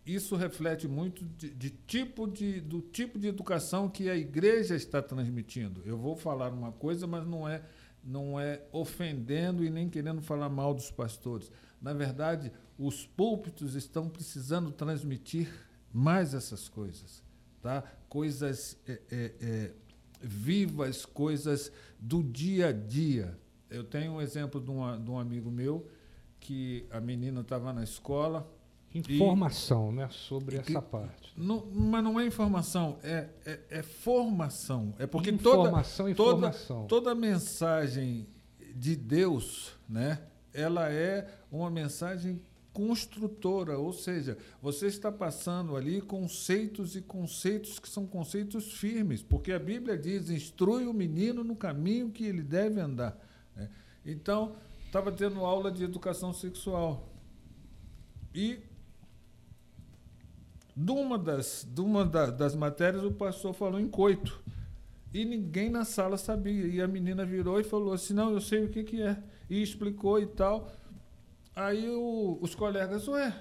isso reflete muito de, de, tipo de, do tipo de educação que a igreja está transmitindo. Eu vou falar uma coisa, mas não é, não é ofendendo e nem querendo falar mal dos pastores. Na verdade, os púlpitos estão precisando transmitir mais essas coisas, tá? Coisas é, é, é, vivas, coisas do dia a dia. Eu tenho um exemplo de, uma, de um amigo meu que a menina estava na escola. Informação, e, né, sobre essa parte. Não, mas não é informação, é, é, é formação. É porque informação, toda, informação. Toda, toda mensagem de Deus, né, ela é uma mensagem construtora, ou seja, você está passando ali conceitos e conceitos que são conceitos firmes, porque a Bíblia diz: instrui o menino no caminho que ele deve andar. Né? Então, estava tendo aula de educação sexual. E de uma das, de uma das matérias, o pastor falou em coito. E ninguém na sala sabia. E a menina virou e falou assim: Não, eu sei o que, que é. E explicou e tal. Aí o, os colegas, ué,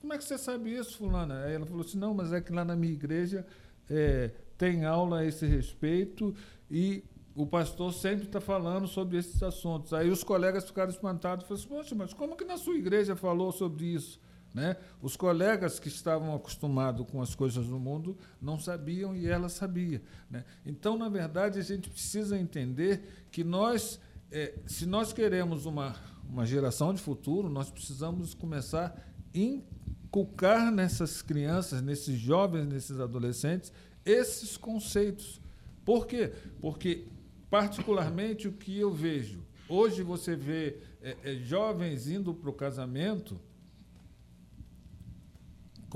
como é que você sabe isso, fulana? Aí ela falou assim, não, mas é que lá na minha igreja é, tem aula a esse respeito e o pastor sempre está falando sobre esses assuntos. Aí os colegas ficaram espantados e falaram assim, poxa, mas como que na sua igreja falou sobre isso? Né? Os colegas que estavam acostumados com as coisas do mundo não sabiam e ela sabia. Né? Então, na verdade, a gente precisa entender que nós, é, se nós queremos uma uma geração de futuro, nós precisamos começar a inculcar nessas crianças, nesses jovens, nesses adolescentes, esses conceitos. Por quê? Porque, particularmente, o que eu vejo, hoje você vê é, é, jovens indo para o casamento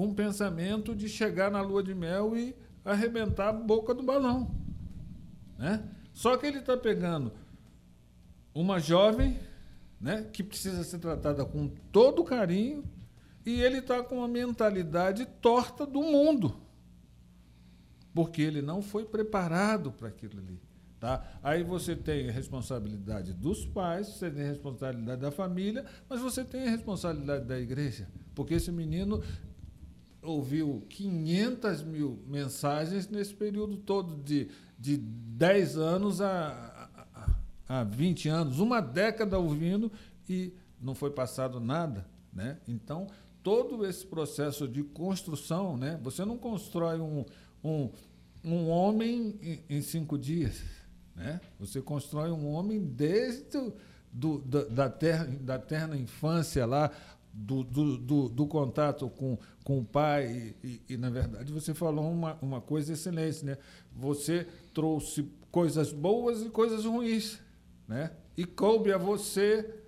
com o pensamento de chegar na lua de mel e arrebentar a boca do balão. Né? Só que ele está pegando uma jovem né, que precisa ser tratada com todo carinho, e ele está com a mentalidade torta do mundo, porque ele não foi preparado para aquilo ali. Tá? Aí você tem a responsabilidade dos pais, você tem a responsabilidade da família, mas você tem a responsabilidade da igreja, porque esse menino ouviu 500 mil mensagens nesse período todo de, de 10 anos a, há 20 anos, uma década ouvindo e não foi passado nada. Né? Então, todo esse processo de construção, né? você não constrói um, um, um homem em, em cinco dias. Né? Você constrói um homem desde do, da, da, terra, da terna infância lá, do, do, do, do, contato com, com o pai. E, e, e, na verdade, você falou uma, uma coisa excelente. Né? Você trouxe coisas boas e coisas ruins. Né? E coube a você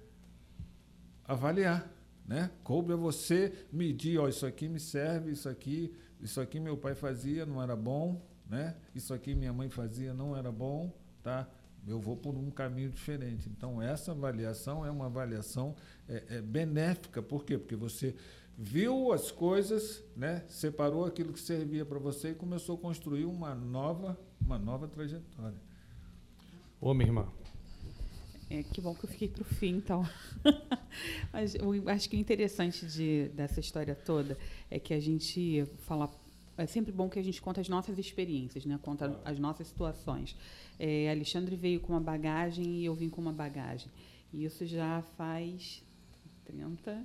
avaliar. Né? Coube a você medir, ó, isso aqui me serve, isso aqui, isso aqui meu pai fazia, não era bom, né? Isso aqui minha mãe fazia, não era bom, tá? Eu vou por um caminho diferente. Então essa avaliação é uma avaliação é, é benéfica, por quê? Porque você viu as coisas, né? Separou aquilo que servia para você e começou a construir uma nova, uma nova trajetória. Ô, minha irmã, é, que bom que eu fiquei para o fim, então. Mas eu acho que o interessante de, dessa história toda é que a gente fala. É sempre bom que a gente conta as nossas experiências, né? conta as nossas situações. É, Alexandre veio com uma bagagem e eu vim com uma bagagem. E isso já faz 30.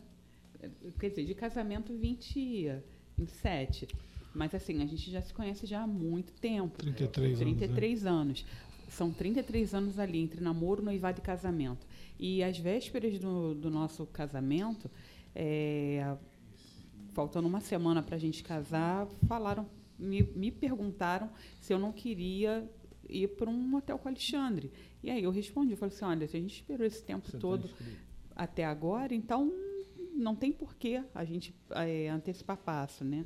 Quer dizer, de casamento 27. Mas assim, a gente já se conhece já há muito tempo. 33, 33 anos. Né? anos são 33 anos ali, entre namoro, noivado e casamento. E às vésperas do, do nosso casamento, é, faltando uma semana para a gente casar, falaram, me, me perguntaram se eu não queria ir para um hotel com o Alexandre. E aí eu respondi, eu falei assim, olha, se a gente esperou esse tempo Você todo até agora, então não tem porquê a gente é, antecipar passo, né?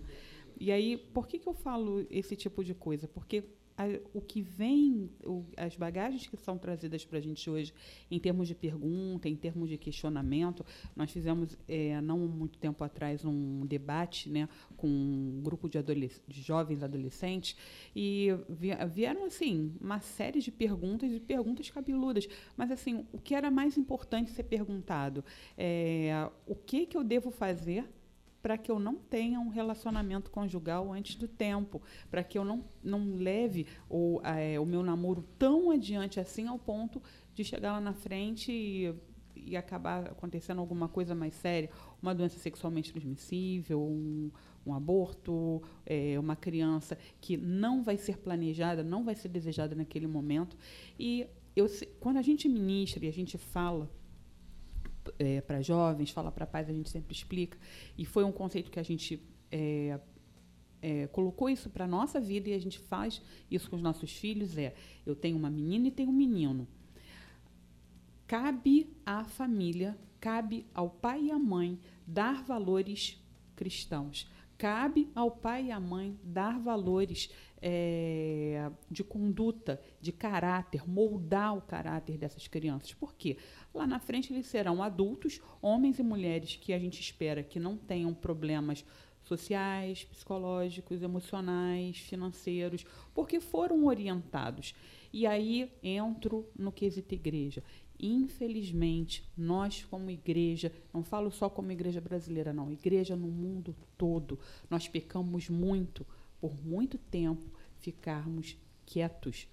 E aí, por que, que eu falo esse tipo de coisa? Porque a, o que vem, o, as bagagens que são trazidas para a gente hoje, em termos de pergunta, em termos de questionamento, nós fizemos, é, não muito tempo atrás, um debate né, com um grupo de, de jovens adolescentes, e vieram, assim, uma série de perguntas, e perguntas cabeludas, mas, assim, o que era mais importante ser perguntado? É, o que, que eu devo fazer para que eu não tenha um relacionamento conjugal antes do tempo, para que eu não, não leve o, é, o meu namoro tão adiante assim ao ponto de chegar lá na frente e, e acabar acontecendo alguma coisa mais séria, uma doença sexualmente transmissível, um, um aborto, é, uma criança que não vai ser planejada, não vai ser desejada naquele momento. E eu, quando a gente ministra e a gente fala é, para jovens, fala para pais, a gente sempre explica. E foi um conceito que a gente é, é, colocou isso para a nossa vida e a gente faz isso com os nossos filhos. É, eu tenho uma menina e tenho um menino. Cabe à família, cabe ao pai e à mãe dar valores cristãos. Cabe ao pai e à mãe dar valores é, de conduta, de caráter, moldar o caráter dessas crianças. Por quê? Lá na frente eles serão adultos, homens e mulheres que a gente espera que não tenham problemas sociais, psicológicos, emocionais, financeiros, porque foram orientados. E aí entro no quesito igreja. Infelizmente, nós como igreja, não falo só como igreja brasileira, não, igreja no mundo todo, nós pecamos muito por muito tempo ficarmos quietos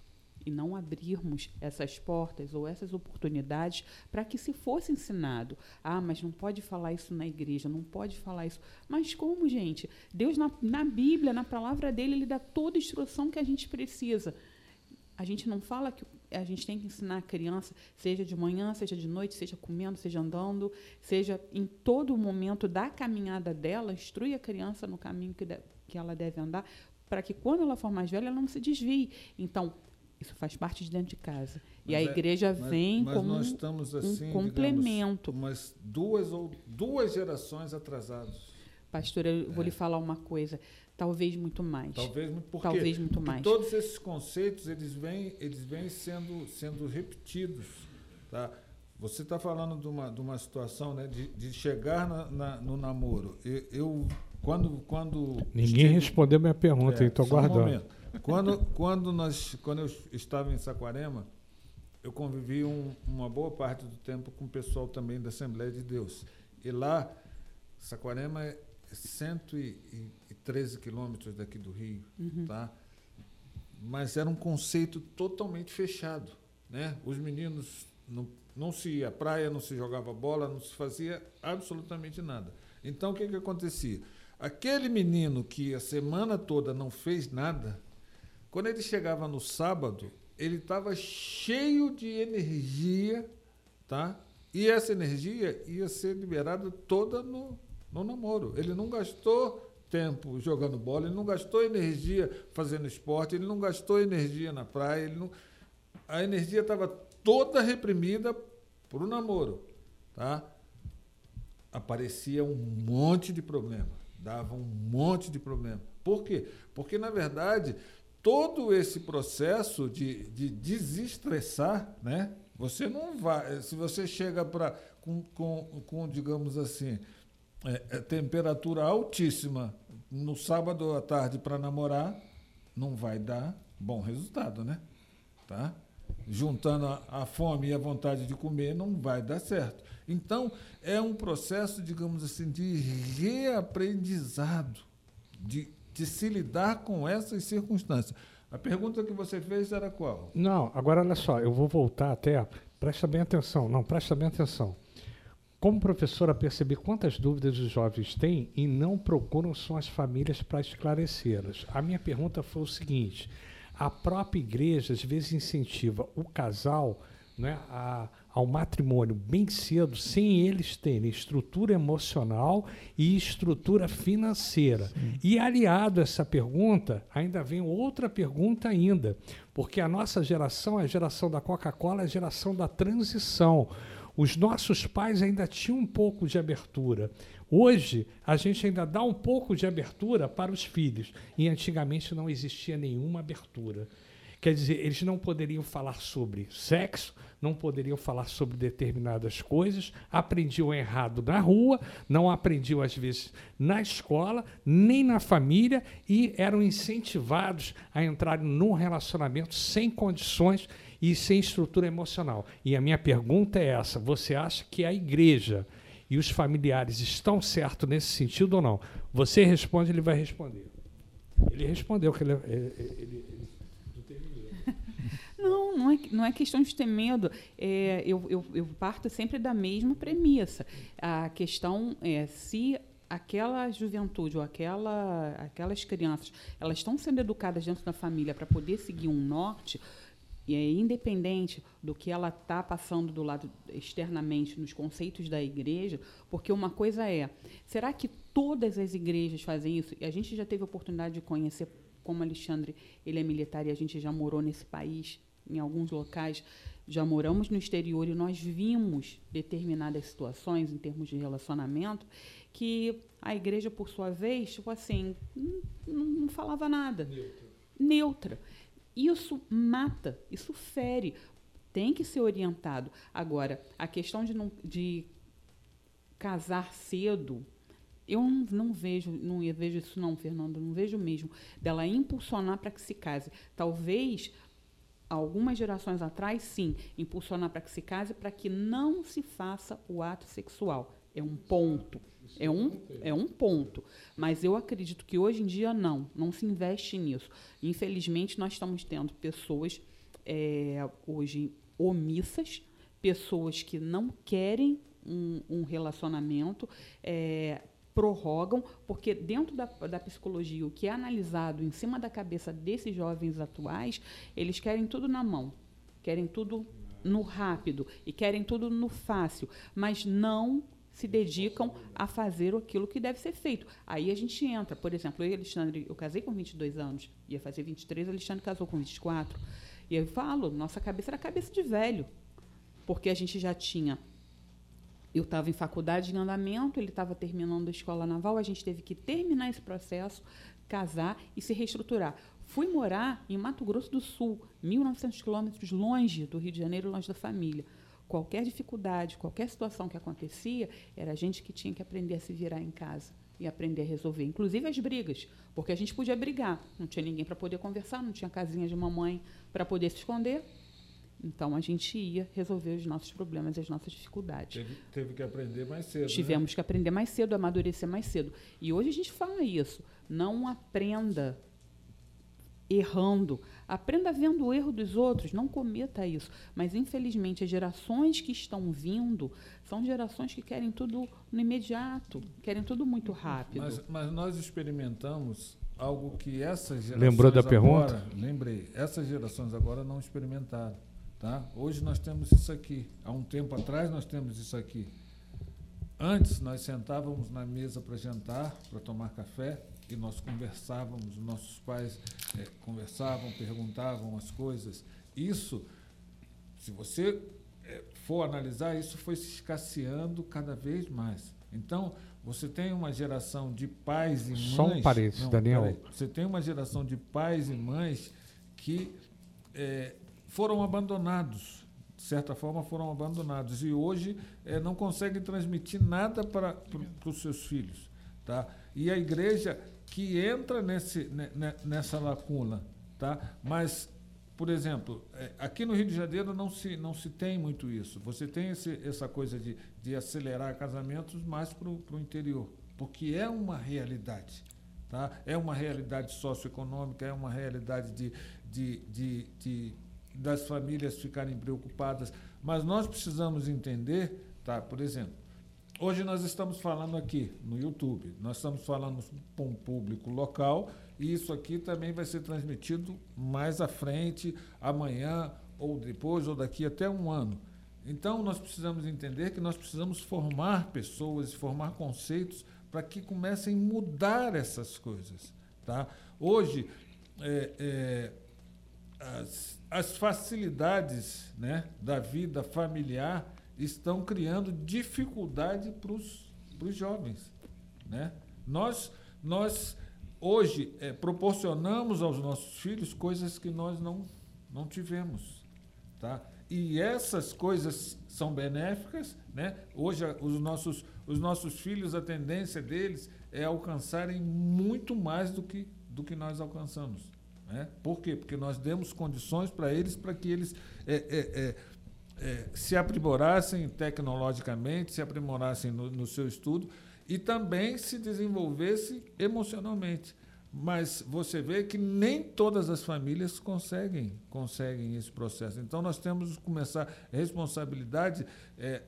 e não abrirmos essas portas ou essas oportunidades para que se fosse ensinado. Ah, mas não pode falar isso na igreja, não pode falar isso. Mas como, gente? Deus, na, na Bíblia, na palavra dele, ele dá toda a instrução que a gente precisa. A gente não fala que a gente tem que ensinar a criança, seja de manhã, seja de noite, seja comendo, seja andando, seja em todo momento da caminhada dela, instrui a criança no caminho que, de, que ela deve andar, para que quando ela for mais velha, ela não se desvie. Então, isso faz parte de dentro de casa. Mas e a é, igreja mas, vem mas como estamos, assim, um complemento. Digamos, umas duas ou duas gerações atrasados. Pastor, eu é. vou lhe falar uma coisa. Talvez muito mais. Talvez, porque, Talvez muito porque mais. todos esses conceitos eles vêm, eles vêm sendo, sendo repetidos. Tá? Você está falando de uma, de uma situação né, de, de chegar na, na, no namoro. Eu, eu, quando, quando Ninguém estive, respondeu minha pergunta, é, estou guardando. Um quando, quando, nós, quando eu estava em Saquarema, eu convivi um, uma boa parte do tempo com o pessoal também da Assembleia de Deus. E lá, Saquarema é 113 quilômetros daqui do Rio, uhum. tá? Mas era um conceito totalmente fechado, né? Os meninos não, não se ia à praia, não se jogava bola, não se fazia absolutamente nada. Então o que que acontecia? Aquele menino que a semana toda não fez nada, quando ele chegava no sábado, ele estava cheio de energia, tá? E essa energia ia ser liberada toda no, no namoro. Ele não gastou tempo jogando bola, ele não gastou energia fazendo esporte, ele não gastou energia na praia, ele não... a energia estava toda reprimida para o namoro. Tá? Aparecia um monte de problema, dava um monte de problema. Por quê? Porque, na verdade, todo esse processo de, de desestressar, né? Você não vai. Se você chega para com, com, com, digamos assim, é, é, temperatura altíssima no sábado à tarde para namorar, não vai dar bom resultado, né? Tá? Juntando a, a, fome e a vontade de comer, não vai dar certo. Então, é um processo, digamos assim, de reaprendizado, de, de se lidar com essas circunstâncias. A pergunta que você fez era qual? Não, agora olha só, eu vou voltar até. Presta bem atenção. Não, presta bem atenção. Como professora, percebi quantas dúvidas os jovens têm e não procuram suas famílias para esclarecê-las. A minha pergunta foi o seguinte: a própria igreja às vezes incentiva o casal né, a, ao matrimônio bem cedo, sem eles terem estrutura emocional e estrutura financeira. Sim. E aliado a essa pergunta, ainda vem outra pergunta ainda, porque a nossa geração, a geração da Coca-Cola, é a geração da transição. Os nossos pais ainda tinham um pouco de abertura. Hoje, a gente ainda dá um pouco de abertura para os filhos. E antigamente não existia nenhuma abertura. Quer dizer, eles não poderiam falar sobre sexo, não poderiam falar sobre determinadas coisas, aprendiam errado na rua, não aprendiam às vezes na escola, nem na família e eram incentivados a entrarem num relacionamento sem condições e sem estrutura emocional. E a minha pergunta é essa: você acha que a igreja e os familiares estão certos nesse sentido ou não? Você responde, ele vai responder. Ele respondeu que ele, ele, ele não, não é, não é questão de ter medo. É, eu, eu, eu parto sempre da mesma premissa. A questão é se aquela juventude ou aquela, aquelas crianças elas estão sendo educadas dentro da família para poder seguir um norte e é independente do que ela está passando do lado externamente nos conceitos da igreja, porque uma coisa é, será que todas as igrejas fazem isso? E a gente já teve a oportunidade de conhecer como Alexandre, ele é militar e a gente já morou nesse país em alguns locais, já moramos no exterior e nós vimos determinadas situações em termos de relacionamento que a igreja, por sua vez, tipo assim, não, não falava nada. Neutra. Neutra. Isso mata, isso fere. Tem que ser orientado. Agora, a questão de, não, de casar cedo, eu não, não, vejo, não vejo isso não, Fernando, não vejo mesmo dela impulsionar para que se case. Talvez algumas gerações atrás, sim, impulsionar para que se case para que não se faça o ato sexual. É um ponto. É um, é um ponto. Mas eu acredito que hoje em dia não, não se investe nisso. Infelizmente, nós estamos tendo pessoas é, hoje omissas, pessoas que não querem um, um relacionamento, é, prorrogam, porque dentro da, da psicologia, o que é analisado em cima da cabeça desses jovens atuais, eles querem tudo na mão, querem tudo no rápido e querem tudo no fácil, mas não se dedicam a fazer aquilo que deve ser feito. Aí a gente entra, por exemplo, eu Alexandre, eu casei com 22 anos, ia fazer 23, Alexandre casou com 24. E eu falo, nossa cabeça era cabeça de velho, porque a gente já tinha eu estava em faculdade em andamento, ele estava terminando a escola naval, a gente teve que terminar esse processo, casar e se reestruturar. Fui morar em Mato Grosso do Sul, 1.900 quilômetros longe do Rio de Janeiro, longe da família. Qualquer dificuldade, qualquer situação que acontecia, era a gente que tinha que aprender a se virar em casa e aprender a resolver, inclusive as brigas, porque a gente podia brigar, não tinha ninguém para poder conversar, não tinha casinha de mamãe para poder se esconder, então a gente ia resolver os nossos problemas e as nossas dificuldades. Teve, teve que aprender mais cedo. Né? Tivemos né? que aprender mais cedo, amadurecer mais cedo. E hoje a gente fala isso. Não aprenda errando. Aprenda vendo o erro dos outros, não cometa isso. Mas, infelizmente, as gerações que estão vindo são gerações que querem tudo no imediato, querem tudo muito rápido. Mas, mas nós experimentamos algo que essas gerações. Lembrou da agora, pergunta? Lembrei. Essas gerações agora não experimentaram. Tá? Hoje nós temos isso aqui. Há um tempo atrás nós temos isso aqui. Antes nós sentávamos na mesa para jantar, para tomar café, e nós conversávamos, nossos pais é, conversavam, perguntavam as coisas. Isso, se você é, for analisar, isso foi se escasseando cada vez mais. Então, você tem uma geração de pais e mães. Só um parênteses, Daniel. Peraí, você tem uma geração de pais e mães que é, foram abandonados, de certa forma foram abandonados e hoje é, não conseguem transmitir nada para, os seus filhos. Tá? E a igreja que entra nesse, nessa lacuna. Tá? Mas, por exemplo, é, aqui no Rio de Janeiro não se, não se tem muito isso. Você tem esse, essa coisa de, de acelerar casamentos mais para o interior, porque é uma realidade. Tá? É uma realidade socioeconômica, é uma realidade de, de, de, de das famílias ficarem preocupadas, mas nós precisamos entender, tá? Por exemplo, hoje nós estamos falando aqui no YouTube, nós estamos falando para um público local e isso aqui também vai ser transmitido mais à frente, amanhã, ou depois, ou daqui até um ano. Então, nós precisamos entender que nós precisamos formar pessoas, formar conceitos para que comecem a mudar essas coisas. Tá? Hoje, é, é, as, as facilidades né, da vida familiar estão criando dificuldade para os jovens. Né? Nós, nós hoje é, proporcionamos aos nossos filhos coisas que nós não, não tivemos. Tá? E essas coisas são benéficas. Né? Hoje, os nossos, os nossos filhos, a tendência deles é alcançarem muito mais do que, do que nós alcançamos. Né? Por quê? Porque nós demos condições para eles para que eles é, é, é, é, se aprimorassem tecnologicamente, se aprimorassem no, no seu estudo e também se desenvolvesse emocionalmente. Mas você vê que nem todas as famílias conseguem, conseguem esse processo. Então nós temos que começar responsabilidade. É,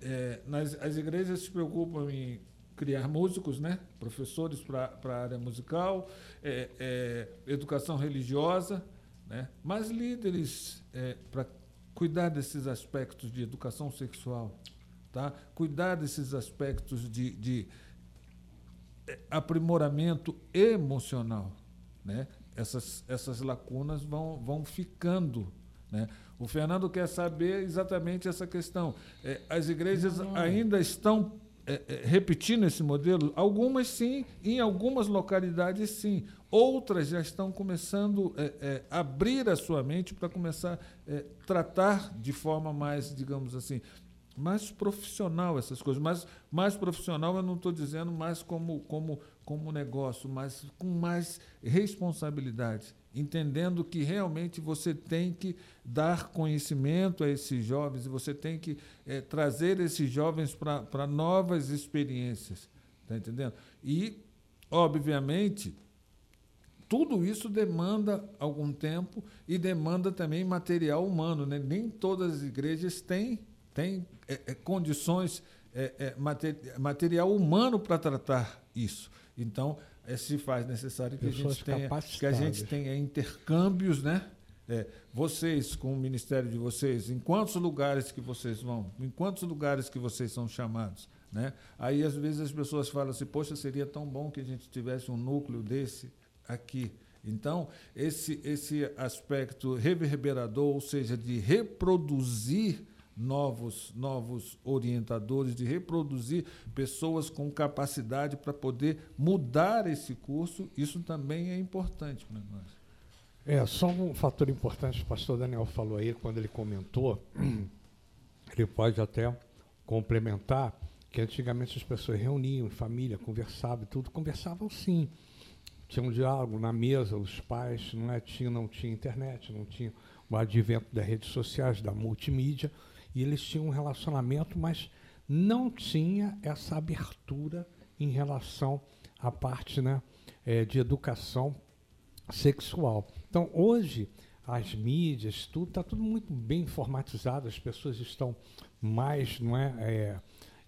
é, nas, as igrejas se preocupam em criar músicos, né? professores para a área musical, é, é, educação religiosa, né? mas líderes é, para cuidar desses aspectos de educação sexual, tá? cuidar desses aspectos de, de é, aprimoramento emocional. Né? Essas, essas lacunas vão, vão ficando. Né? O Fernando quer saber exatamente essa questão. É, as igrejas não, não. ainda estão é, é, repetindo esse modelo? Algumas sim, em algumas localidades sim. Outras já estão começando a é, é, abrir a sua mente para começar a é, tratar de forma mais, digamos assim, mais profissional essas coisas. Mas mais profissional eu não estou dizendo mais como, como, como negócio, mas com mais responsabilidade entendendo que realmente você tem que dar conhecimento a esses jovens você tem que é, trazer esses jovens para novas experiências. Está entendendo? E, obviamente, tudo isso demanda algum tempo e demanda também material humano. Né? Nem todas as igrejas têm, têm é, é, condições, material humano para tratar isso. Então, é, se faz necessário que a, gente tenha, que a gente tenha intercâmbios, né? É, vocês, com o ministério de vocês, em quantos lugares que vocês vão, em quantos lugares que vocês são chamados, né? Aí às vezes as pessoas falam assim, poxa, seria tão bom que a gente tivesse um núcleo desse aqui. Então, esse, esse aspecto reverberador, ou seja, de reproduzir novos, novos orientadores, de reproduzir pessoas com capacidade para poder mudar esse curso, isso também é importante para nós. É, só um fator importante o pastor Daniel falou aí, quando ele comentou, ele pode até complementar, que antigamente as pessoas reuniam em família, conversavam e tudo, conversavam sim. Tinha um diálogo na mesa, os pais, não, é, tinha, não tinha internet, não tinha o advento das redes sociais, da multimídia, e eles tinham um relacionamento, mas não tinha essa abertura em relação à parte né, é, de educação sexual. Então, hoje, as mídias, tudo está tudo muito bem informatizado, as pessoas estão mais, não é, é,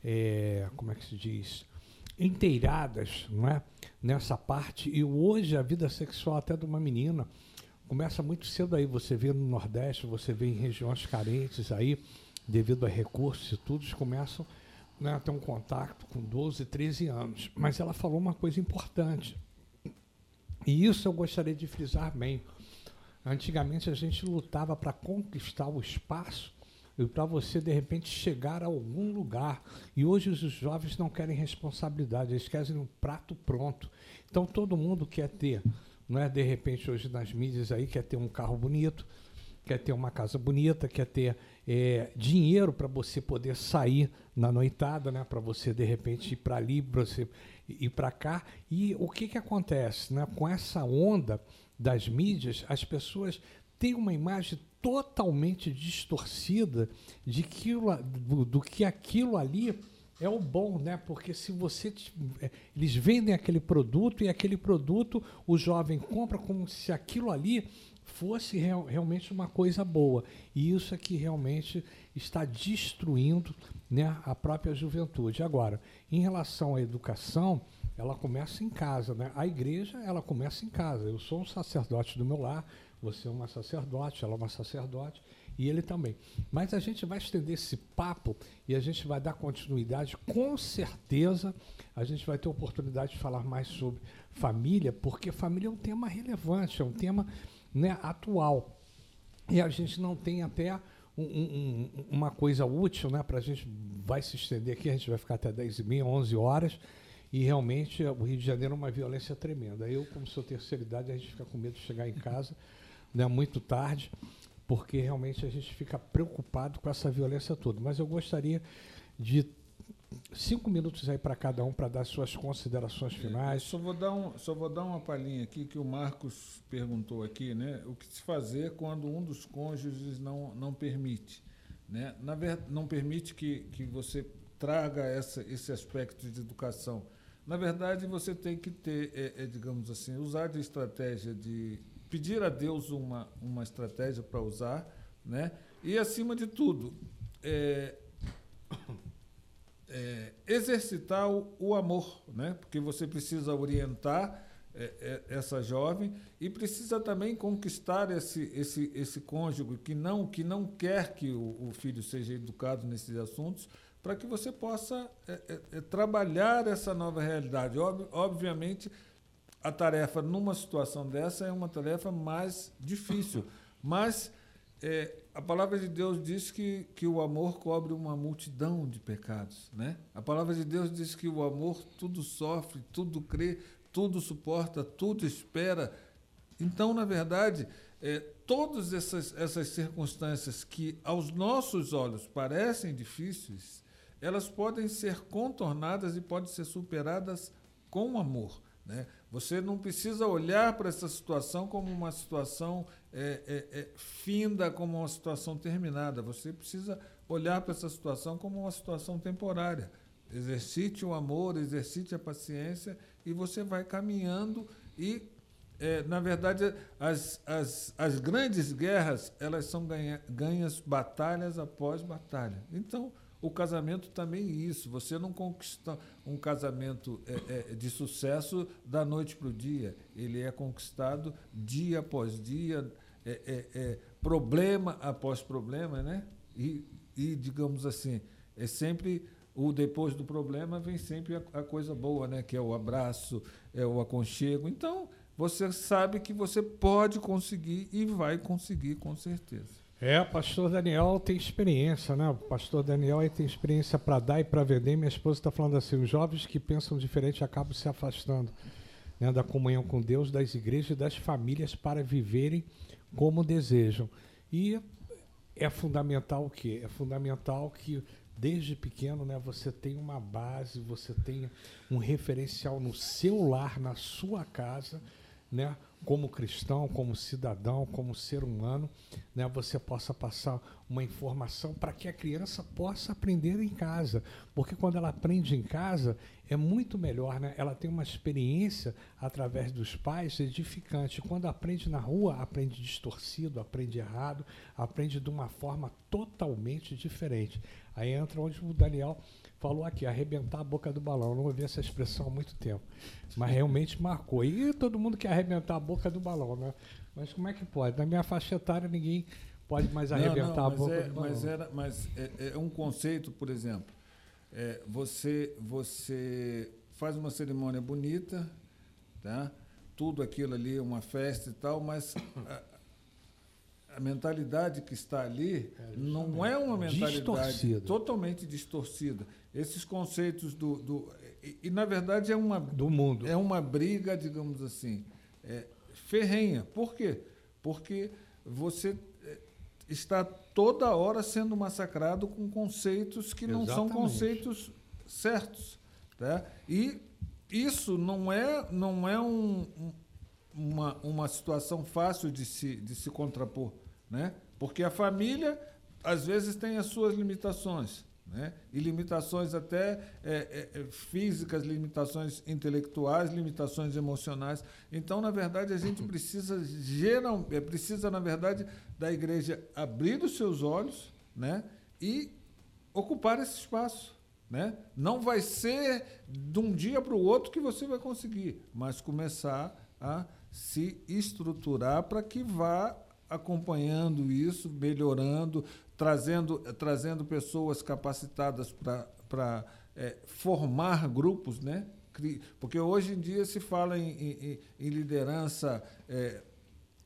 é, como é que se diz, inteiradas, não é, nessa parte. E hoje a vida sexual até de uma menina começa muito cedo aí. Você vê no Nordeste, você vê em regiões carentes aí, devido a recursos e tudo, eles começam né, a ter um contato com 12, 13 anos. Mas ela falou uma coisa importante. E isso eu gostaria de frisar bem. Antigamente a gente lutava para conquistar o espaço e para você de repente chegar a algum lugar. E hoje os jovens não querem responsabilidade, eles querem um prato pronto. Então todo mundo quer ter, não é de repente hoje nas mídias aí quer ter um carro bonito, quer ter uma casa bonita, quer ter é, dinheiro para você poder sair na noitada, né? Para você de repente ir para ali, para você ir para cá. E o que que acontece, né? Com essa onda das mídias, as pessoas têm uma imagem totalmente distorcida de que, do, do que aquilo ali é o bom, né? Porque se você é, eles vendem aquele produto e aquele produto o jovem compra como se aquilo ali fosse real, realmente uma coisa boa. E isso é que realmente está destruindo né, a própria juventude. Agora, em relação à educação, ela começa em casa, né? A igreja, ela começa em casa. Eu sou um sacerdote do meu lar, você é uma sacerdote, ela é uma sacerdote e ele também. Mas a gente vai estender esse papo e a gente vai dar continuidade. Com certeza, a gente vai ter oportunidade de falar mais sobre família, porque família é um tema relevante, é um tema né, atual. E a gente não tem até um, um, uma coisa útil né, para a gente vai se estender aqui, a gente vai ficar até 10 e meia, 11 horas. E realmente o Rio de Janeiro é uma violência tremenda. Eu, como sou terceira idade, a gente fica com medo de chegar em casa né, muito tarde porque realmente a gente fica preocupado com essa violência toda. Mas eu gostaria de cinco minutos aí para cada um para dar suas considerações finais. Só vou dar um, só vou dar uma palhinha aqui que o Marcos perguntou aqui, né? O que se fazer quando um dos cônjuges não não permite, né? Na verdade, não permite que que você traga essa, esse aspecto de educação. Na verdade, você tem que ter, é, é, digamos assim, usar de estratégia de pedir a Deus uma, uma estratégia para usar, né? E acima de tudo, é, é, exercitar o, o, amor, né? Porque você precisa orientar é, é, essa jovem e precisa também conquistar esse, esse, esse cônjuge que não que não quer que o, o filho seja educado nesses assuntos, para que você possa é, é, trabalhar essa nova realidade. Ob, obviamente a tarefa numa situação dessa é uma tarefa mais difícil. Mas é, a palavra de Deus diz que, que o amor cobre uma multidão de pecados. Né? A palavra de Deus diz que o amor tudo sofre, tudo crê, tudo suporta, tudo espera. Então, na verdade, é, todas essas, essas circunstâncias que aos nossos olhos parecem difíceis, elas podem ser contornadas e podem ser superadas com amor. Né? Você não precisa olhar para essa situação como uma situação é, é, é, finda, como uma situação terminada. Você precisa olhar para essa situação como uma situação temporária. Exercite o amor, exercite a paciência e você vai caminhando e é, na verdade, as, as, as grandes guerras elas são ganha, ganhas batalhas após batalha. Então, o casamento também é isso. Você não conquista um casamento é, é, de sucesso da noite para o dia. Ele é conquistado dia após dia, é, é, é, problema após problema, né? E, e, digamos assim, é sempre o depois do problema vem sempre a, a coisa boa, né? Que é o abraço, é o aconchego. Então, você sabe que você pode conseguir e vai conseguir com certeza. É, o pastor Daniel tem experiência, né? O pastor Daniel aí tem experiência para dar e para vender. Minha esposa está falando assim: os jovens que pensam diferente acabam se afastando né, da comunhão com Deus, das igrejas e das famílias para viverem como desejam. E é fundamental o quê? É fundamental que desde pequeno, né, você tenha uma base, você tenha um referencial no seu lar, na sua casa, né, como cristão, como cidadão, como ser humano, né, você possa passar uma informação para que a criança possa aprender em casa. Porque quando ela aprende em casa, é muito melhor, né? ela tem uma experiência através dos pais edificante. Quando aprende na rua, aprende distorcido, aprende errado, aprende de uma forma totalmente diferente. Aí entra onde o Daniel falou aqui, arrebentar a boca do balão. Eu não ouvi essa expressão há muito tempo. Mas realmente marcou. E todo mundo quer arrebentar a boca do balão, né? Mas como é que pode? Na minha faixa etária, ninguém pode mais arrebentar não, não, a boca é, do balão. Mas, era, mas é, é um conceito, por exemplo. É, você, você faz uma cerimônia bonita, tá? tudo aquilo ali, uma festa e tal, mas a mentalidade que está ali é, não é uma mentalidade distorcida. totalmente distorcida. Esses conceitos do, do e, e, na verdade é uma do mundo é uma briga, digamos assim, é, ferrenha. Por quê? Porque você é, está toda hora sendo massacrado com conceitos que Exatamente. não são conceitos certos, tá? E isso não é não é um, um uma, uma situação fácil de se, de se contrapor né? Porque a família às vezes tem as suas limitações, né? E limitações até é, é, é, físicas, limitações intelectuais, limitações emocionais. Então, na verdade, a gente precisa geral, é, precisa na verdade da igreja abrir os seus olhos, né? E ocupar esse espaço, Né? Não vai ser de um dia para o outro que você vai conseguir, mas começar a se estruturar para que vá acompanhando isso, melhorando, trazendo, trazendo pessoas capacitadas para é, formar grupos, né? Porque hoje em dia se fala em, em, em liderança é,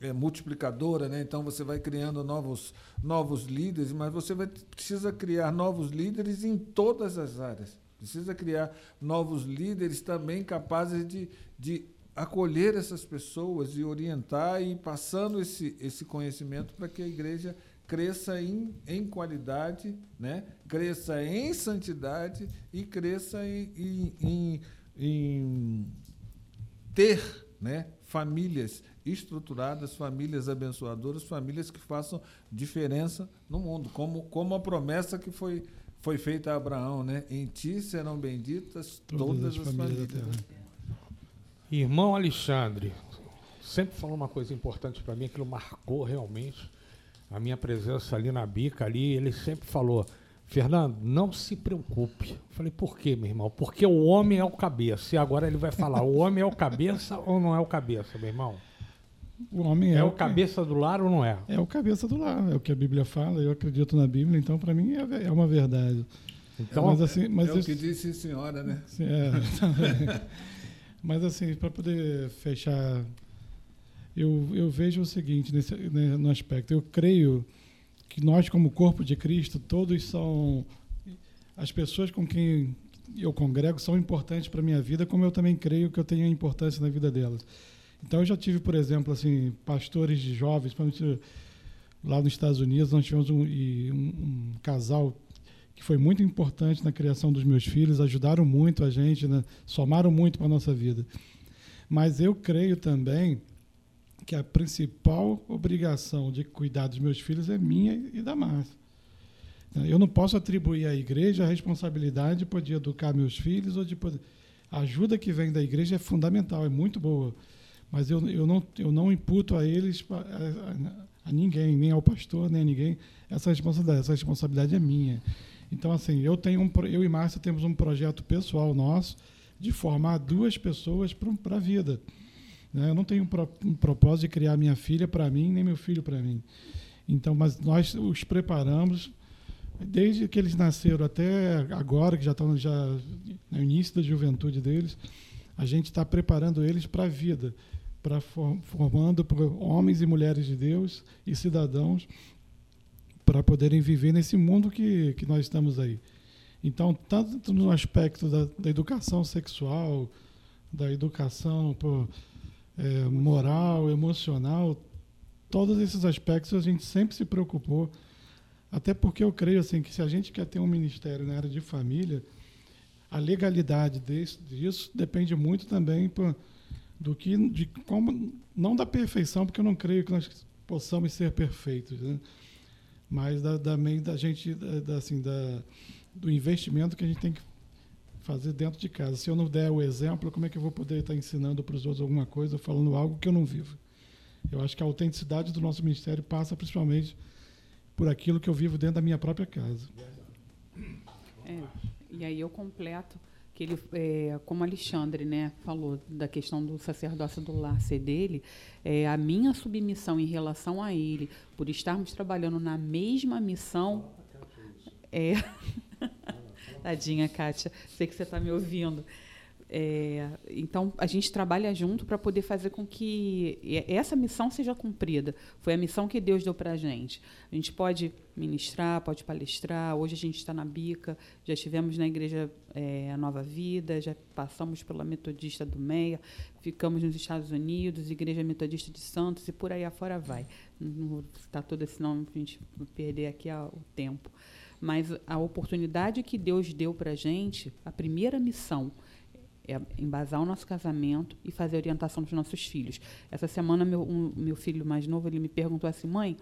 é, multiplicadora, né? então você vai criando novos, novos líderes, mas você vai, precisa criar novos líderes em todas as áreas. Precisa criar novos líderes também capazes de, de acolher essas pessoas e orientar e passando esse, esse conhecimento para que a igreja cresça em, em qualidade, né? cresça em santidade e cresça em, em, em, em ter né? famílias estruturadas, famílias abençoadoras, famílias que façam diferença no mundo, como, como a promessa que foi, foi feita a Abraão, né? Em ti serão benditas todas, todas as, as famílias. famílias. Irmão Alexandre, sempre falou uma coisa importante para mim, aquilo marcou realmente a minha presença ali na bica ali, ele sempre falou, Fernando, não se preocupe. falei, por quê, meu irmão? Porque o homem é o cabeça. E agora ele vai falar, o homem é o cabeça ou não é o cabeça, meu irmão? O homem é, é o, cabeça do lar ou não é? É o cabeça do lar, é o que a Bíblia fala, eu acredito na Bíblia, então para mim é, é, uma verdade. Então, mas, assim, mas é o que disse a senhora, né? É, mas assim, para poder fechar, eu, eu vejo o seguinte nesse, né, no aspecto, eu creio que nós como corpo de Cristo, todos são as pessoas com quem eu congrego são importantes para minha vida, como eu também creio que eu tenho importância na vida delas. Então eu já tive, por exemplo, assim, pastores de jovens, lá nos Estados Unidos, nós tivemos um, um, um, casal que foi muito importante na criação dos meus filhos, ajudaram muito a gente, né? somaram muito para a nossa vida. Mas eu creio também que a principal obrigação de cuidar dos meus filhos é minha e da Márcia. Eu não posso atribuir à igreja a responsabilidade de poder educar meus filhos ou de poder... A ajuda que vem da igreja é fundamental, é muito boa mas eu, eu, não, eu não imputo a eles, a, a, a, ninguém, nem ao pastor, nem a ninguém, essa responsabilidade. Essa responsabilidade é minha. Então, assim, eu, tenho um, eu e Márcia temos um projeto pessoal nosso de formar duas pessoas para a vida. Né? Eu não tenho um, pro, um propósito de criar minha filha para mim, nem meu filho para mim. Então, mas nós os preparamos desde que eles nasceram até agora, que já estão já no início da juventude deles, a gente está preparando eles para a vida para formando homens e mulheres de Deus e cidadãos para poderem viver nesse mundo que, que nós estamos aí. Então, tanto no aspecto da, da educação sexual, da educação por, é, moral, emocional, todos esses aspectos a gente sempre se preocupou, até porque eu creio assim que se a gente quer ter um ministério na área de família, a legalidade desse, disso depende muito também por, do que de como não da perfeição, porque eu não creio que nós possamos ser perfeitos, né? Mas da, da, da gente da, assim da, do investimento que a gente tem que fazer dentro de casa. Se eu não der o exemplo, como é que eu vou poder estar ensinando para os outros alguma coisa, falando algo que eu não vivo? Eu acho que a autenticidade do nosso ministério passa principalmente por aquilo que eu vivo dentro da minha própria casa. É, e aí eu completo que ele, é, como Alexandre né, falou da questão do sacerdócio do lar ser dele, é, a minha submissão em relação a ele, por estarmos trabalhando na mesma missão, é... Tadinha, Kátia, sei que você está me ouvindo. É, então, a gente trabalha junto para poder fazer com que essa missão seja cumprida. Foi a missão que Deus deu para a gente. A gente pode ministrar, pode palestrar. Hoje a gente está na Bica, já estivemos na Igreja é, Nova Vida, já passamos pela Metodista do Meia, ficamos nos Estados Unidos, Igreja Metodista de Santos e por aí afora vai. Não vou citar tudo, senão a gente perder aqui o tempo. Mas a oportunidade que Deus deu para a gente, a primeira missão, é embasar o nosso casamento e fazer orientação dos nossos filhos. Essa semana, meu, um, meu filho mais novo ele me perguntou assim, mãe,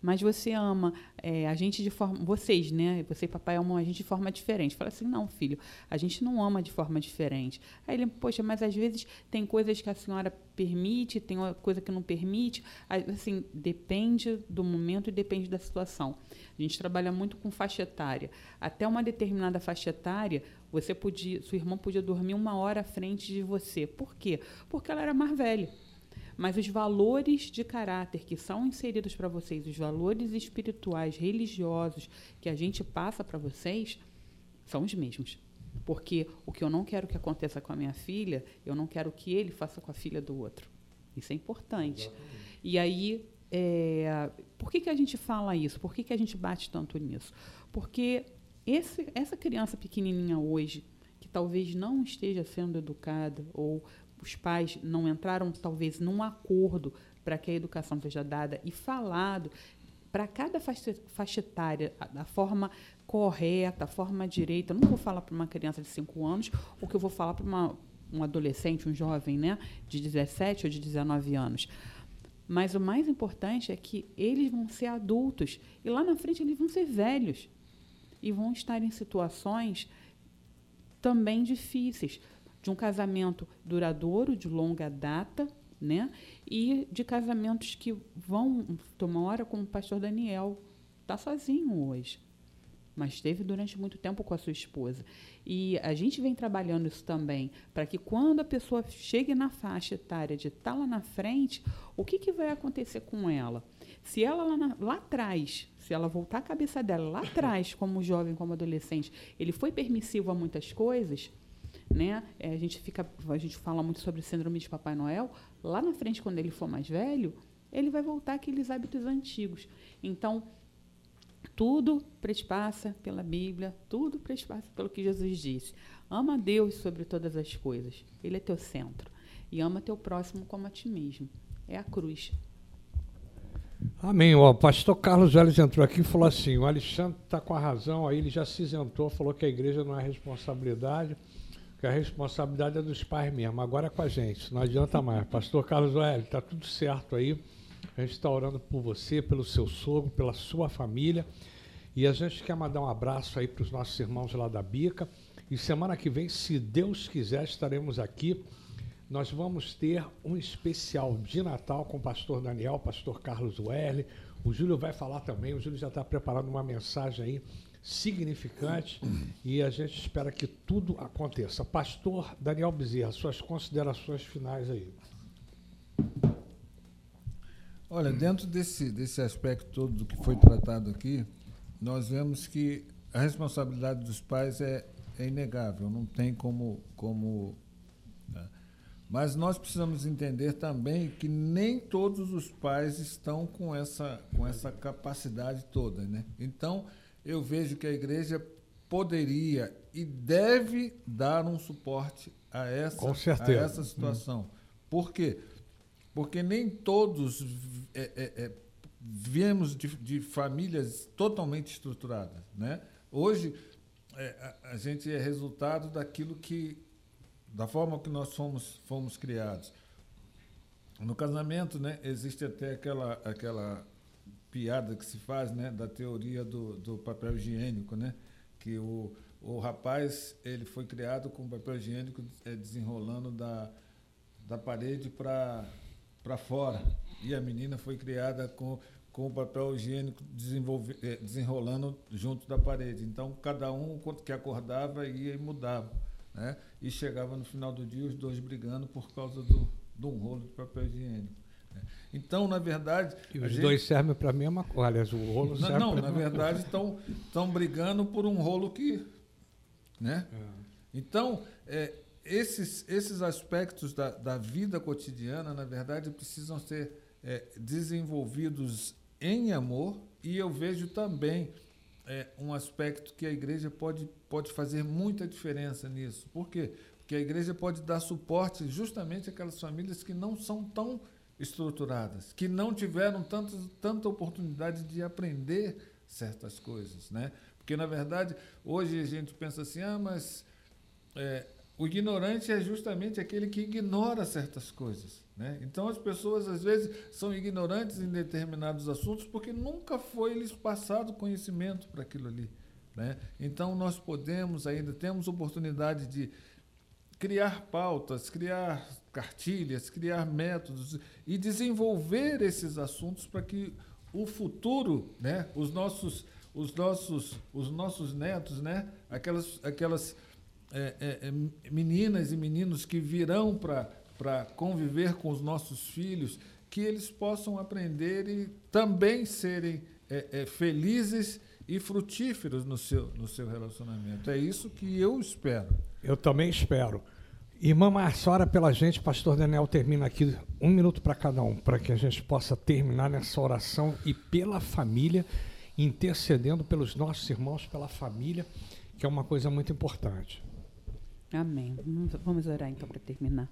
mas você ama é, a gente de forma. Vocês, né? Você e papai amam a gente de forma diferente. Fala assim: não, filho, a gente não ama de forma diferente. Aí ele, poxa, mas às vezes tem coisas que a senhora permite, tem coisa que não permite. Assim, depende do momento e depende da situação. A gente trabalha muito com faixa etária. Até uma determinada faixa etária, você podia, sua irmã podia dormir uma hora à frente de você. Por quê? Porque ela era mais velha. Mas os valores de caráter que são inseridos para vocês, os valores espirituais, religiosos que a gente passa para vocês, são os mesmos. Porque o que eu não quero que aconteça com a minha filha, eu não quero que ele faça com a filha do outro. Isso é importante. E aí, é, por que, que a gente fala isso? Por que, que a gente bate tanto nisso? Porque esse, essa criança pequenininha hoje, que talvez não esteja sendo educada ou os pais não entraram, talvez, num acordo para que a educação seja dada e falado para cada faixa, faixa etária, da forma correta, a forma direita. Eu não vou falar para uma criança de 5 anos o que eu vou falar para um adolescente, um jovem, né, de 17 ou de 19 anos. Mas o mais importante é que eles vão ser adultos e lá na frente eles vão ser velhos e vão estar em situações também difíceis de um casamento duradouro, de longa data, né? E de casamentos que vão tomar hora, como o pastor Daniel está sozinho hoje, mas esteve durante muito tempo com a sua esposa. E a gente vem trabalhando isso também, para que quando a pessoa chegue na faixa etária de estar tá lá na frente, o que, que vai acontecer com ela? Se ela lá, na, lá atrás, se ela voltar a cabeça dela lá atrás, como jovem, como adolescente, ele foi permissivo a muitas coisas, né? É, a gente fica, a gente fala muito sobre síndrome de Papai Noel. Lá na frente, quando ele for mais velho, ele vai voltar àqueles hábitos antigos. Então, tudo passa pela Bíblia, tudo passa pelo que Jesus disse. Ama Deus sobre todas as coisas. Ele é teu centro. E ama teu próximo como a ti mesmo. É a cruz. Amém. O pastor Carlos Vélez entrou aqui e falou assim: o Alexandre está com a razão, aí ele já se isentou, falou que a igreja não é responsabilidade que a responsabilidade é dos pais mesmo, agora é com a gente, não adianta mais. Pastor Carlos Oélio, está tudo certo aí. A gente está orando por você, pelo seu sogro, pela sua família. E a gente quer mandar um abraço aí para os nossos irmãos lá da Bica. E semana que vem, se Deus quiser, estaremos aqui. Nós vamos ter um especial de Natal com o pastor Daniel, pastor Carlos Werle. O Júlio vai falar também. O Júlio já está preparando uma mensagem aí significante e a gente espera que tudo aconteça. Pastor Daniel Bezerra, suas considerações finais aí. Olha, dentro desse, desse aspecto todo do que foi tratado aqui, nós vemos que a responsabilidade dos pais é, é inegável, não tem como. como né? Mas nós precisamos entender também que nem todos os pais estão com essa, com essa capacidade toda. Né? Então, eu vejo que a igreja poderia e deve dar um suporte a essa, a essa situação. Hum. Por quê? Porque nem todos é, é, é, viemos de, de, famílias totalmente estruturadas. Né? Hoje, é, a, a, gente é resultado daquilo que. Da forma que nós fomos, fomos criados. No casamento, né, existe até aquela, aquela piada que se faz, né, da teoria do, do papel higiênico, né, que o, o rapaz ele foi criado com papel higiênico é, desenrolando da, da parede para fora e a menina foi criada com com o papel higiênico é, desenrolando junto da parede. Então cada um que acordava ia e mudava, né? E chegava no final do dia os dois brigando por causa do de um rolo de papel higiênico. Então, na verdade. E os gente... dois servem para a mesma coisa. Aliás, o rolo não, serve Não, na verdade, estão brigando por um rolo que. Né? É. Então, é, esses, esses aspectos da, da vida cotidiana, na verdade, precisam ser é, desenvolvidos em amor, e eu vejo também é, um aspecto que a igreja pode, pode fazer muita diferença nisso. Por quê? Porque a igreja pode dar suporte justamente àquelas famílias que não são tão estruturadas, que não tiveram tanto, tanta oportunidade de aprender certas coisas, né? Porque na verdade hoje a gente pensa assim, ah, mas é, o ignorante é justamente aquele que ignora certas coisas. Né? Então, as pessoas, às vezes, são ignorantes em determinados assuntos porque nunca foi lhes passado conhecimento para aquilo ali. Né? Então, nós podemos ainda, temos oportunidade de criar pautas, criar cartilhas, criar métodos e desenvolver esses assuntos para que o futuro, né, os nossos, os nossos, os nossos netos, né, aquelas, aquelas é, é, é meninas e meninos que virão para conviver com os nossos filhos, que eles possam aprender e também serem é, é, felizes e frutíferos no seu, no seu relacionamento. É isso que eu espero. Eu também espero. Irmã Márcia, ora pela gente, pastor Daniel termina aqui um minuto para cada um, para que a gente possa terminar nessa oração e pela família, intercedendo pelos nossos irmãos, pela família, que é uma coisa muito importante. Amém. Vamos orar então para terminar.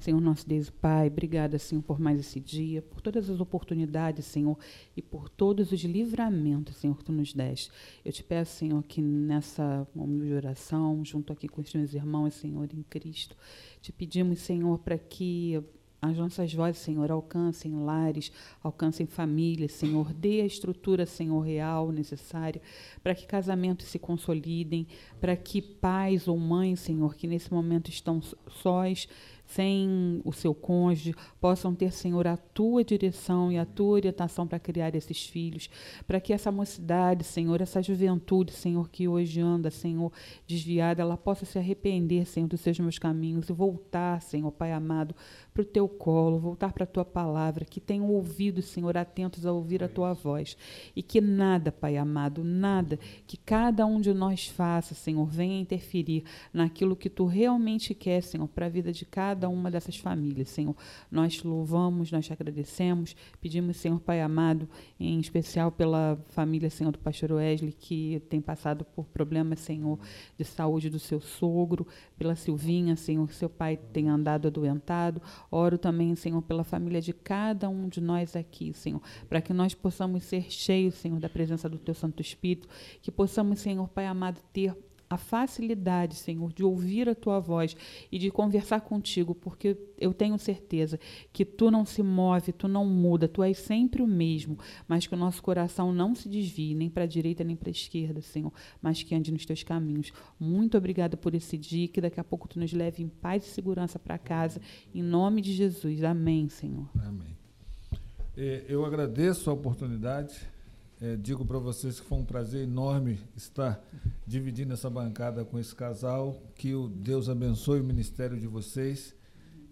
Senhor nosso Deus e Pai, obrigada, Senhor, por mais esse dia, por todas as oportunidades, Senhor, e por todos os livramentos, Senhor, que Tu nos deste. Eu te peço, Senhor, que nessa momento de oração, junto aqui com os meus irmãos, Senhor, em Cristo, te pedimos, Senhor, para que as nossas vozes, Senhor, alcancem lares, alcancem famílias, Senhor. Dê a estrutura, Senhor, real necessária para que casamentos se consolidem, para que pais ou mães, Senhor, que nesse momento estão sós, sem o seu cônjuge, possam ter, Senhor, a tua direção e a tua orientação para criar esses filhos, para que essa mocidade, Senhor, essa juventude, Senhor, que hoje anda, Senhor, desviada, ela possa se arrepender, Senhor, dos seus meus caminhos e voltar, Senhor, Pai amado, para o teu colo, voltar para a tua palavra, que tenham ouvidos, Senhor, atentos a ouvir a tua voz. E que nada, Pai amado, nada que cada um de nós faça, Senhor, venha interferir naquilo que tu realmente quer, Senhor, para a vida de cada uma dessas famílias, Senhor. Nós louvamos, nós te agradecemos, pedimos, Senhor, Pai amado, em especial pela família, Senhor, do pastor Wesley, que tem passado por problemas, Senhor, de saúde do seu sogro, pela Silvinha, Senhor, que seu pai tem andado adoentado. Oro também, Senhor, pela família de cada um de nós aqui, Senhor, para que nós possamos ser cheios, Senhor, da presença do Teu Santo Espírito, que possamos, Senhor, Pai amado, ter a facilidade, Senhor, de ouvir a tua voz e de conversar contigo, porque eu tenho certeza que tu não se move, tu não muda, tu és sempre o mesmo, mas que o nosso coração não se desvie nem para a direita nem para a esquerda, Senhor, mas que ande nos teus caminhos. Muito obrigada por esse dia, que daqui a pouco tu nos leve em paz e segurança para casa, em nome de Jesus. Amém, Senhor. Amém. É, eu agradeço a oportunidade é, digo para vocês que foi um prazer enorme estar dividindo essa bancada com esse casal. Que o Deus abençoe o ministério de vocês.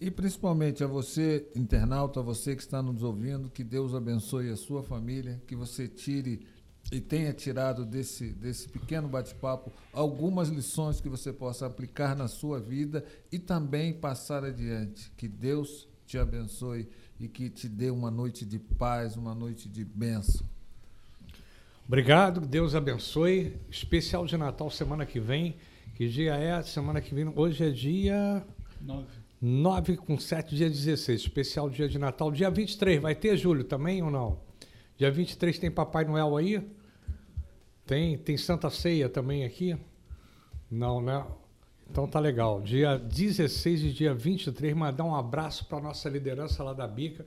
E principalmente a você, internauta, a você que está nos ouvindo, que Deus abençoe a sua família, que você tire e tenha tirado desse, desse pequeno bate-papo algumas lições que você possa aplicar na sua vida e também passar adiante. Que Deus te abençoe e que te dê uma noite de paz, uma noite de bênção. Obrigado, Deus abençoe. Especial de Natal semana que vem. Que dia é? Semana que vem. Hoje é dia 9. 9 com 7, dia 16. Especial dia de Natal. Dia 23, vai ter, Júlio, também ou não? Dia 23 tem Papai Noel aí? Tem, tem Santa Ceia também aqui? Não, né? Então tá legal. Dia 16 e dia 23, mandar um abraço para nossa liderança lá da Bica,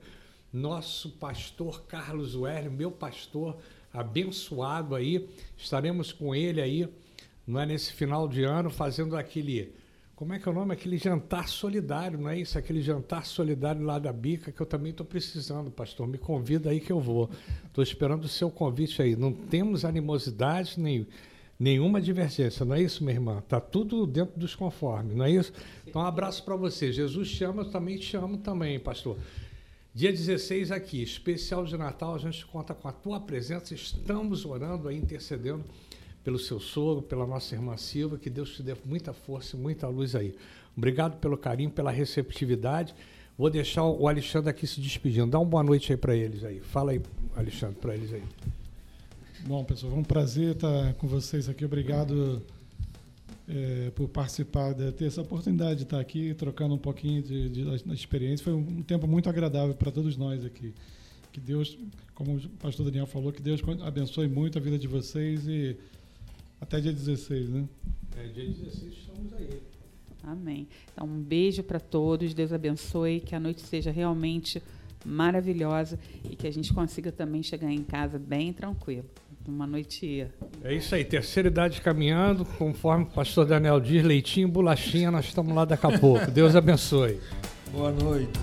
nosso pastor Carlos Werner, meu pastor, abençoado aí. Estaremos com ele aí, não é nesse final de ano, fazendo aquele. Como é que é o nome? Aquele jantar solidário, não é isso? Aquele jantar solidário lá da Bica, que eu também estou precisando, pastor. Me convida aí que eu vou. Estou esperando o seu convite aí. Não temos animosidade nem nenhuma divergência, não é isso, minha irmã? Tá tudo dentro dos conformes, não é isso? Então, um abraço para você. Jesus te ama, eu também te amo também, pastor. Dia 16 aqui, especial de Natal, a gente conta com a tua presença. Estamos orando aí, intercedendo pelo seu sogro, pela nossa irmã Silva, que Deus te dê muita força e muita luz aí. Obrigado pelo carinho, pela receptividade. Vou deixar o Alexandre aqui se despedindo. Dá uma boa noite aí para eles aí. Fala aí, Alexandre, para eles aí. Bom, pessoal, foi um prazer estar com vocês aqui. Obrigado é, por participar, de ter essa oportunidade de estar aqui, trocando um pouquinho de, de, de experiência. Foi um, tempo muito agradável para todos nós aqui. Que Deus, como o pastor Daniel falou, que Deus abençoe muito a vida de vocês e até dia 16, né? É, dia 16 estamos aí. Amém. Então, um beijo para todos. Deus abençoe. Que a noite seja realmente maravilhosa e que a gente consiga também chegar em casa bem tranquilo. Uma noite. É isso aí, terceira idade caminhando, conforme o pastor Daniel diz, leitinho, bolachinha, nós estamos lá daqui a pouco. Deus abençoe. Boa noite.